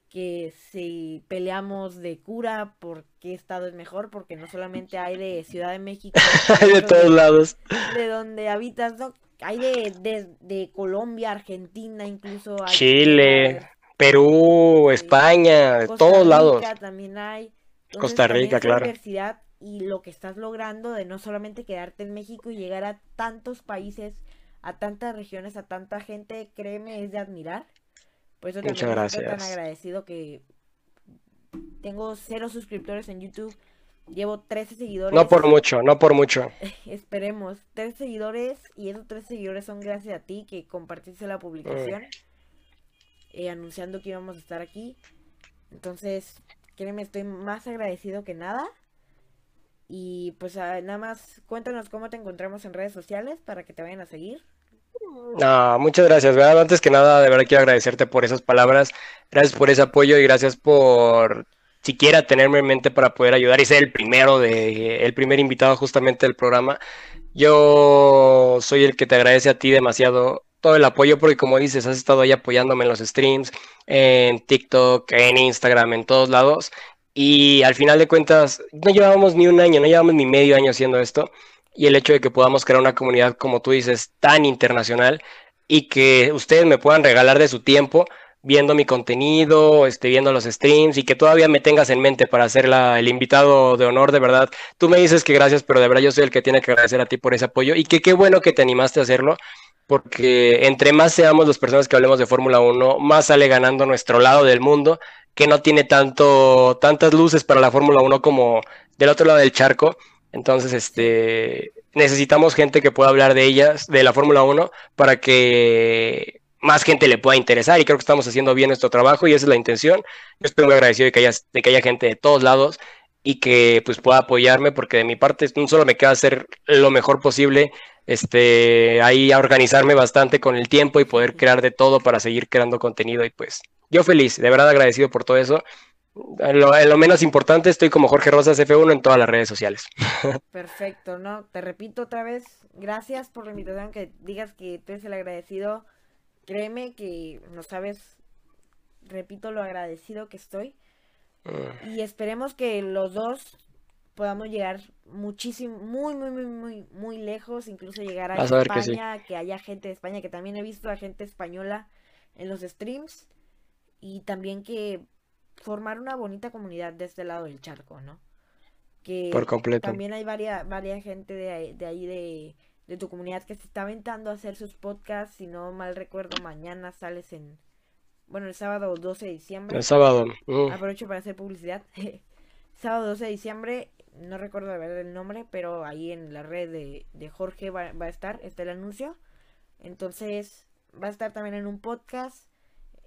Que si peleamos de cura, por qué estado es mejor, porque no solamente hay de Ciudad de México, *laughs* hay de todos lados. De donde habitas, ¿no? Hay de, de, Colombia, Argentina, incluso. Chile, Perú, España, de todos lados. También hay. Costa Rica, claro. y lo que estás logrando de no solamente quedarte en México y llegar a tantos países, a tantas regiones, a tanta gente, créeme, es de admirar. Por eso Muchas gracias. estoy tan agradecido que tengo cero suscriptores en YouTube. Llevo 13 seguidores. No por mucho, no por mucho. *laughs* Esperemos. 13 seguidores y esos 13 seguidores son gracias a ti que compartiste la publicación. Mm. Eh, anunciando que íbamos a estar aquí. Entonces, Créeme, estoy más agradecido que nada. Y pues ah, nada más cuéntanos cómo te encontramos en redes sociales para que te vayan a seguir. No, muchas gracias. Antes que nada, de verdad quiero agradecerte por esas palabras, gracias por ese apoyo y gracias por siquiera tenerme en mente para poder ayudar y ser el primero de el primer invitado justamente del programa. Yo soy el que te agradece a ti demasiado todo el apoyo porque como dices, has estado ahí apoyándome en los streams, en TikTok, en Instagram, en todos lados. Y al final de cuentas, no llevábamos ni un año, no llevamos ni medio año haciendo esto. Y el hecho de que podamos crear una comunidad, como tú dices, tan internacional y que ustedes me puedan regalar de su tiempo viendo mi contenido, este, viendo los streams y que todavía me tengas en mente para ser el invitado de honor, de verdad. Tú me dices que gracias, pero de verdad yo soy el que tiene que agradecer a ti por ese apoyo y que qué bueno que te animaste a hacerlo porque entre más seamos las personas que hablemos de Fórmula 1, más sale ganando nuestro lado del mundo, que no tiene tanto, tantas luces para la Fórmula 1 como del otro lado del charco. Entonces, este, necesitamos gente que pueda hablar de ellas, de la Fórmula 1, para que más gente le pueda interesar y creo que estamos haciendo bien nuestro trabajo y esa es la intención. Yo estoy muy agradecido de que haya, de que haya gente de todos lados y que pues pueda apoyarme porque de mi parte no solo me queda hacer lo mejor posible este, ahí a organizarme bastante con el tiempo y poder crear de todo para seguir creando contenido y pues yo feliz, de verdad agradecido por todo eso. En lo, menos importante, estoy como Jorge Rosas F1 en todas las redes sociales. *laughs* Perfecto, ¿no? Te repito otra vez, gracias por la invitación, que digas que tú eres el agradecido. Créeme que no sabes, repito lo agradecido que estoy. Mm. Y esperemos que los dos podamos llegar muchísimo, muy, muy, muy, muy, muy lejos, incluso llegar a, España, que, haya gente de España, que también he visto a gente española en los streams, y también que formar una bonita comunidad de este lado del charco, ¿no? Que Por completo. también hay varias, varias gente de, ahí, de ahí de, de tu comunidad que se está aventando a hacer sus podcasts, si no mal recuerdo, mañana sales en, bueno, el sábado 12 de diciembre. El sábado. Mm. Aprovecho para hacer publicidad. *laughs* sábado 12 de diciembre no recuerdo de verdad el nombre, pero ahí en la red de, Jorge va, a estar, está el anuncio. Entonces, va a estar también en un podcast.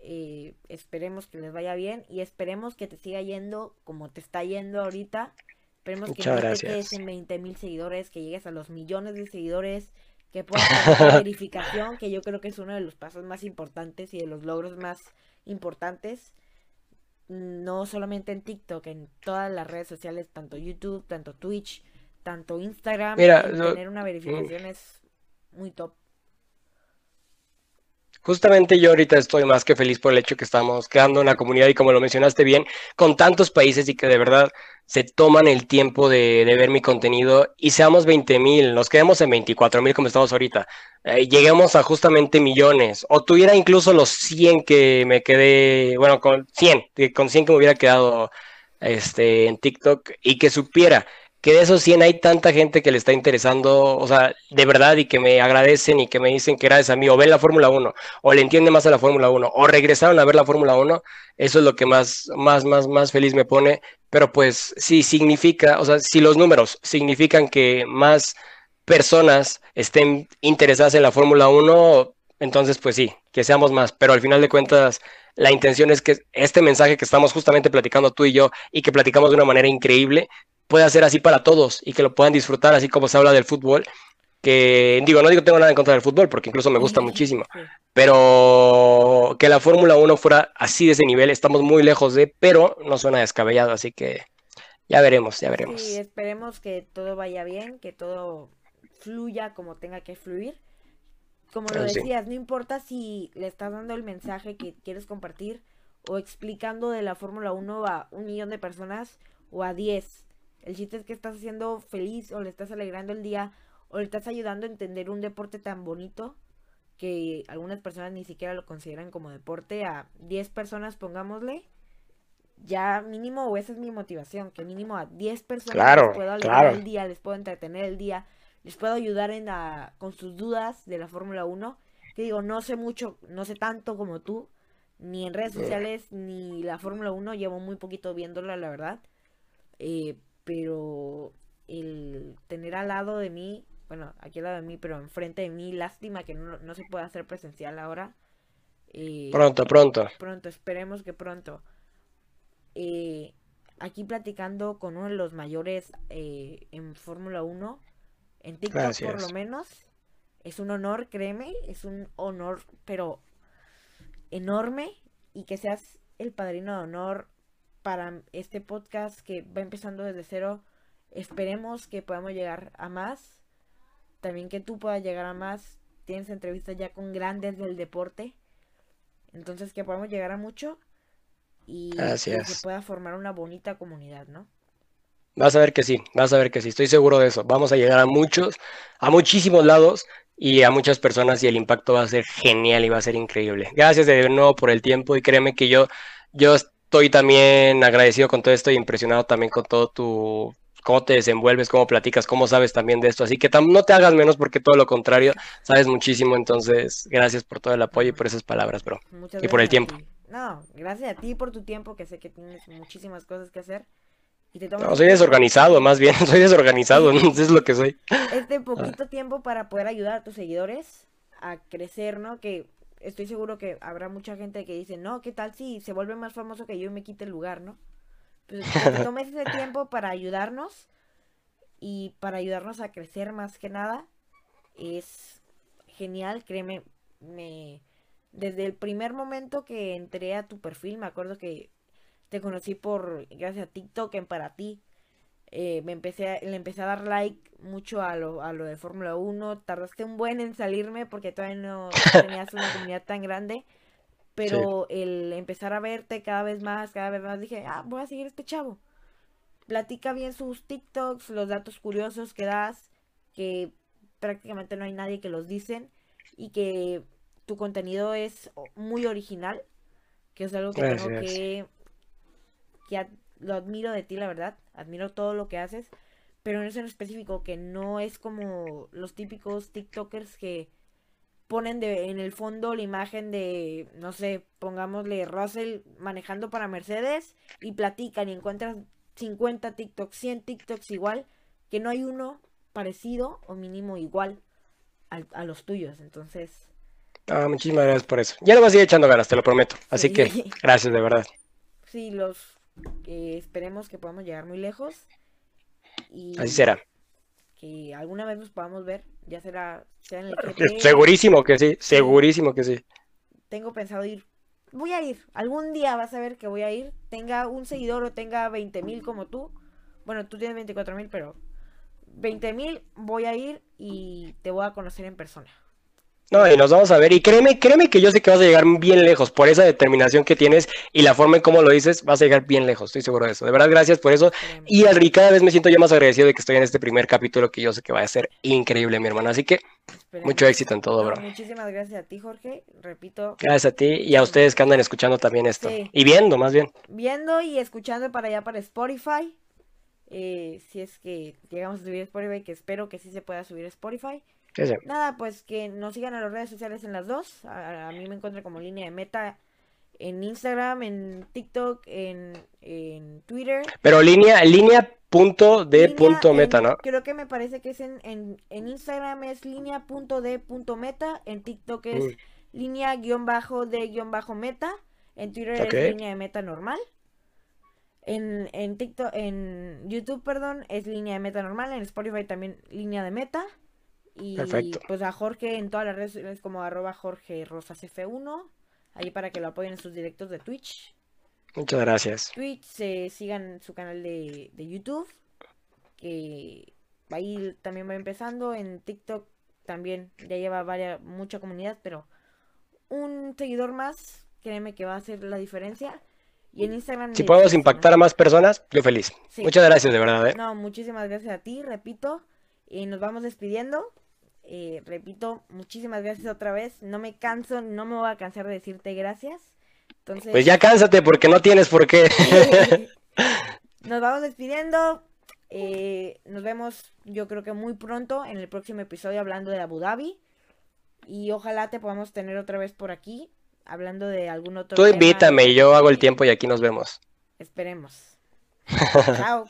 Eh, esperemos que les vaya bien y esperemos que te siga yendo como te está yendo ahorita. Esperemos que no te quedes en 20 mil seguidores, que llegues a los millones de seguidores, que puedas hacer *laughs* verificación, que yo creo que es uno de los pasos más importantes y de los logros más importantes no solamente en TikTok, en todas las redes sociales, tanto YouTube, tanto Twitch, tanto Instagram. Mira, tener una verificación es muy top. Justamente yo ahorita estoy más que feliz por el hecho que estamos creando una comunidad y como lo mencionaste bien, con tantos países y que de verdad se toman el tiempo de, ver mi contenido y seamos 20 mil, nos quedemos en 24 mil como estamos ahorita, eh, lleguemos a justamente millones o tuviera incluso los 100 que me quedé, bueno, con 100, con 100 que me hubiera quedado este, en TikTok y que supiera que de esos 100 hay tanta gente que le está interesando, o sea, de verdad y que me agradecen y que me dicen que gracias a mí o ven la Fórmula 1 o le entienden más a la Fórmula 1 o regresaron a ver la Fórmula 1, eso es lo que más, más, más, más feliz me pone. Pero pues si significa, o sea, si los números significan que más personas estén interesadas en la Fórmula 1, entonces pues sí, que seamos más. Pero al final de cuentas, la intención es que este mensaje que estamos justamente platicando tú y yo y que platicamos de una manera increíble, pueda ser así para todos y que lo puedan disfrutar, así como se habla del fútbol. Que digo, no digo que tengo nada en contra del fútbol, porque incluso me gusta muchísimo, pero que la Fórmula 1 fuera así de ese nivel, estamos muy lejos de, pero no suena descabellado, así que ya veremos, ya veremos. Sí, esperemos que todo vaya bien, que todo fluya como tenga que fluir. Como lo decías, no importa si le estás dando el mensaje que quieres compartir o explicando de la Fórmula 1 a un millón de personas o a 10 el chiste es que estás haciendo feliz o le estás alegrando el día o le estás ayudando a entender un deporte tan bonito que algunas personas ni siquiera lo consideran como deporte. A 10 personas, pongámosle, ya mínimo, o esa es mi motivación, que mínimo a 10 personas les puedo alegrar el día, les puedo entretener el día, les puedo ayudar en la, con sus dudas de la Fórmula 1. Que digo, no sé mucho, no sé tanto como tú, ni en redes sociales, ni la Fórmula 1, llevo muy poquito viéndola, la verdad. Eh, pero el tener al lado de mí, bueno, aquí al lado de mí, pero enfrente de mí, lástima que no, se pueda hacer presencial ahora. Eh, pronto, pronto. Pronto, esperemos que pronto. Eh, aquí platicando con uno de los mayores eh, en Fórmula 1, en TikTok por lo menos. Es un honor, créeme, es un honor, pero enorme. Y que seas el padrino de honor para este podcast que va empezando desde cero. Esperemos que podamos llegar a más. También que tú puedas llegar a más. Tienes entrevistas ya con grandes del deporte. Entonces que podamos llegar a mucho. Y, que pueda formar una bonita comunidad, ¿no? Vas a ver que sí, vas a ver que sí, estoy seguro de eso. Vamos a llegar a muchos, a muchísimos lados y a muchas personas y el impacto va a ser genial y va a ser increíble. Gracias de nuevo por el tiempo y créeme que yo, yo estoy también agradecido con todo esto y impresionado también con todo tu cómo te desenvuelves, cómo platicas, cómo sabes también de esto. Así que no te hagas menos porque todo lo contrario, sabes muchísimo. Entonces, gracias por todo el apoyo y por esas palabras, bro. y por el tiempo. No, gracias a ti por tu tiempo, que sé que tienes muchísimas cosas que hacer. Y no, soy desorganizado, más bien, *laughs* soy desorganizado, no *laughs* es lo que soy. Este poquito tiempo para poder ayudar a tus seguidores a crecer, ¿no? Que estoy seguro que habrá mucha gente que dice, no, ¿qué tal si se vuelve más famoso que yo y me quite el lugar, ¿no? Pues que tomes *laughs* ese tiempo para ayudarnos y para ayudarnos a crecer más que nada. es genial, créeme, me desde el primer momento que entré a tu perfil, me acuerdo que te conocí por gracias a TikTok en para ti. Eh, me empecé a, le empecé a dar like mucho a lo, a lo de Fórmula 1. Tardaste un buen en salirme porque todavía no tenías una comunidad tan grande. Pero el empezar a verte cada vez más, cada vez más, dije, ah, voy a seguir a este chavo. Platica bien sus TikToks, los datos curiosos que das, que prácticamente no hay nadie que los dicen y que tu contenido es muy original, que es algo que tengo que, que lo admiro de ti, la verdad, admiro todo lo que haces, pero en eso en específico, que no es como los típicos TikTokers que ponen de, en el fondo la imagen de, no sé, pongámosle Russell manejando para Mercedes y platican y encuentras 50 TikToks, 100 TikToks igual, que no hay uno parecido o mínimo igual a, a los tuyos. Entonces, Ah, muchísimas gracias por eso. Ya lo vas a ir echando ganas, te lo prometo. Así que *laughs* gracias de verdad. Sí, los que esperemos que podamos llegar muy lejos. Y Así será. Que alguna vez nos podamos ver, ya será sea en el Segurísimo que sí, segurísimo que sí. Tengo pensado ir. Voy a ir. Algún día vas a ver que voy a ir. Tenga un seguidor o tenga 20 mil como tú. Bueno, tú tienes 24 mil, pero 20 mil voy a ir y te voy a conocer en persona. No, y nos vamos a ver. Y créeme, créeme que yo sé que vas a llegar bien lejos por esa determinación que tienes y la forma en cómo lo dices, vas a llegar bien lejos, estoy seguro de eso. De verdad, gracias por eso. Y, cada vez me siento yo más agradecido de que estoy en este primer capítulo que yo sé que va a ser increíble, mi hermano. Así que mucho éxito en todo, bro. Muchísimas gracias a ti, Jorge. Repito. Gracias a ti y a ustedes que andan escuchando también esto. Y viendo, más bien. Viendo y escuchando para allá para Spotify. Eh, si es que llegamos a subir Spotify, que espero que sí se pueda subir Spotify. Nada, pues que nos sigan a las redes sociales en las dos. A, mí me encuentro como línea de meta en Instagram, en TikTok, en, Twitter. Pero línea, línea punto de punto meta, ¿no? Creo que me parece que es en, en, Instagram es línea punto de punto meta, en TikTok es línea guion bajo de guion bajo meta, en Twitter es línea de meta normal. En, en TikTok, en YouTube, perdón, es línea de meta normal, en Spotify también línea de meta. Y pues a Jorge en todas las redes sociales como arroba Jorge Rosas F1. Ahí para que lo apoyen en sus directos de Twitch. Muchas gracias. Twitch, se sigan su canal de, YouTube. Que ahí también va empezando. En TikTok también ya lleva varias, mucha comunidad, pero un seguidor más, créeme que va a hacer la diferencia. Y en Instagram. Si podemos impactar a más personas, yo feliz. Muchas gracias, de verdad. ¿eh? No, muchísimas gracias a ti, repito. Y nos vamos despidiendo. Eh, repito, muchísimas gracias otra vez. No me canso, no me voy a cansar de decirte gracias. Entonces... Pues ya cánsate porque no tienes por qué. *laughs* nos vamos despidiendo. Eh, nos vemos yo creo que muy pronto en el próximo episodio hablando de Abu Dhabi. Y ojalá te podamos tener otra vez por aquí hablando de algún otro Tú invítame y yo hago el tiempo y aquí nos vemos. Esperemos. *laughs* Chao.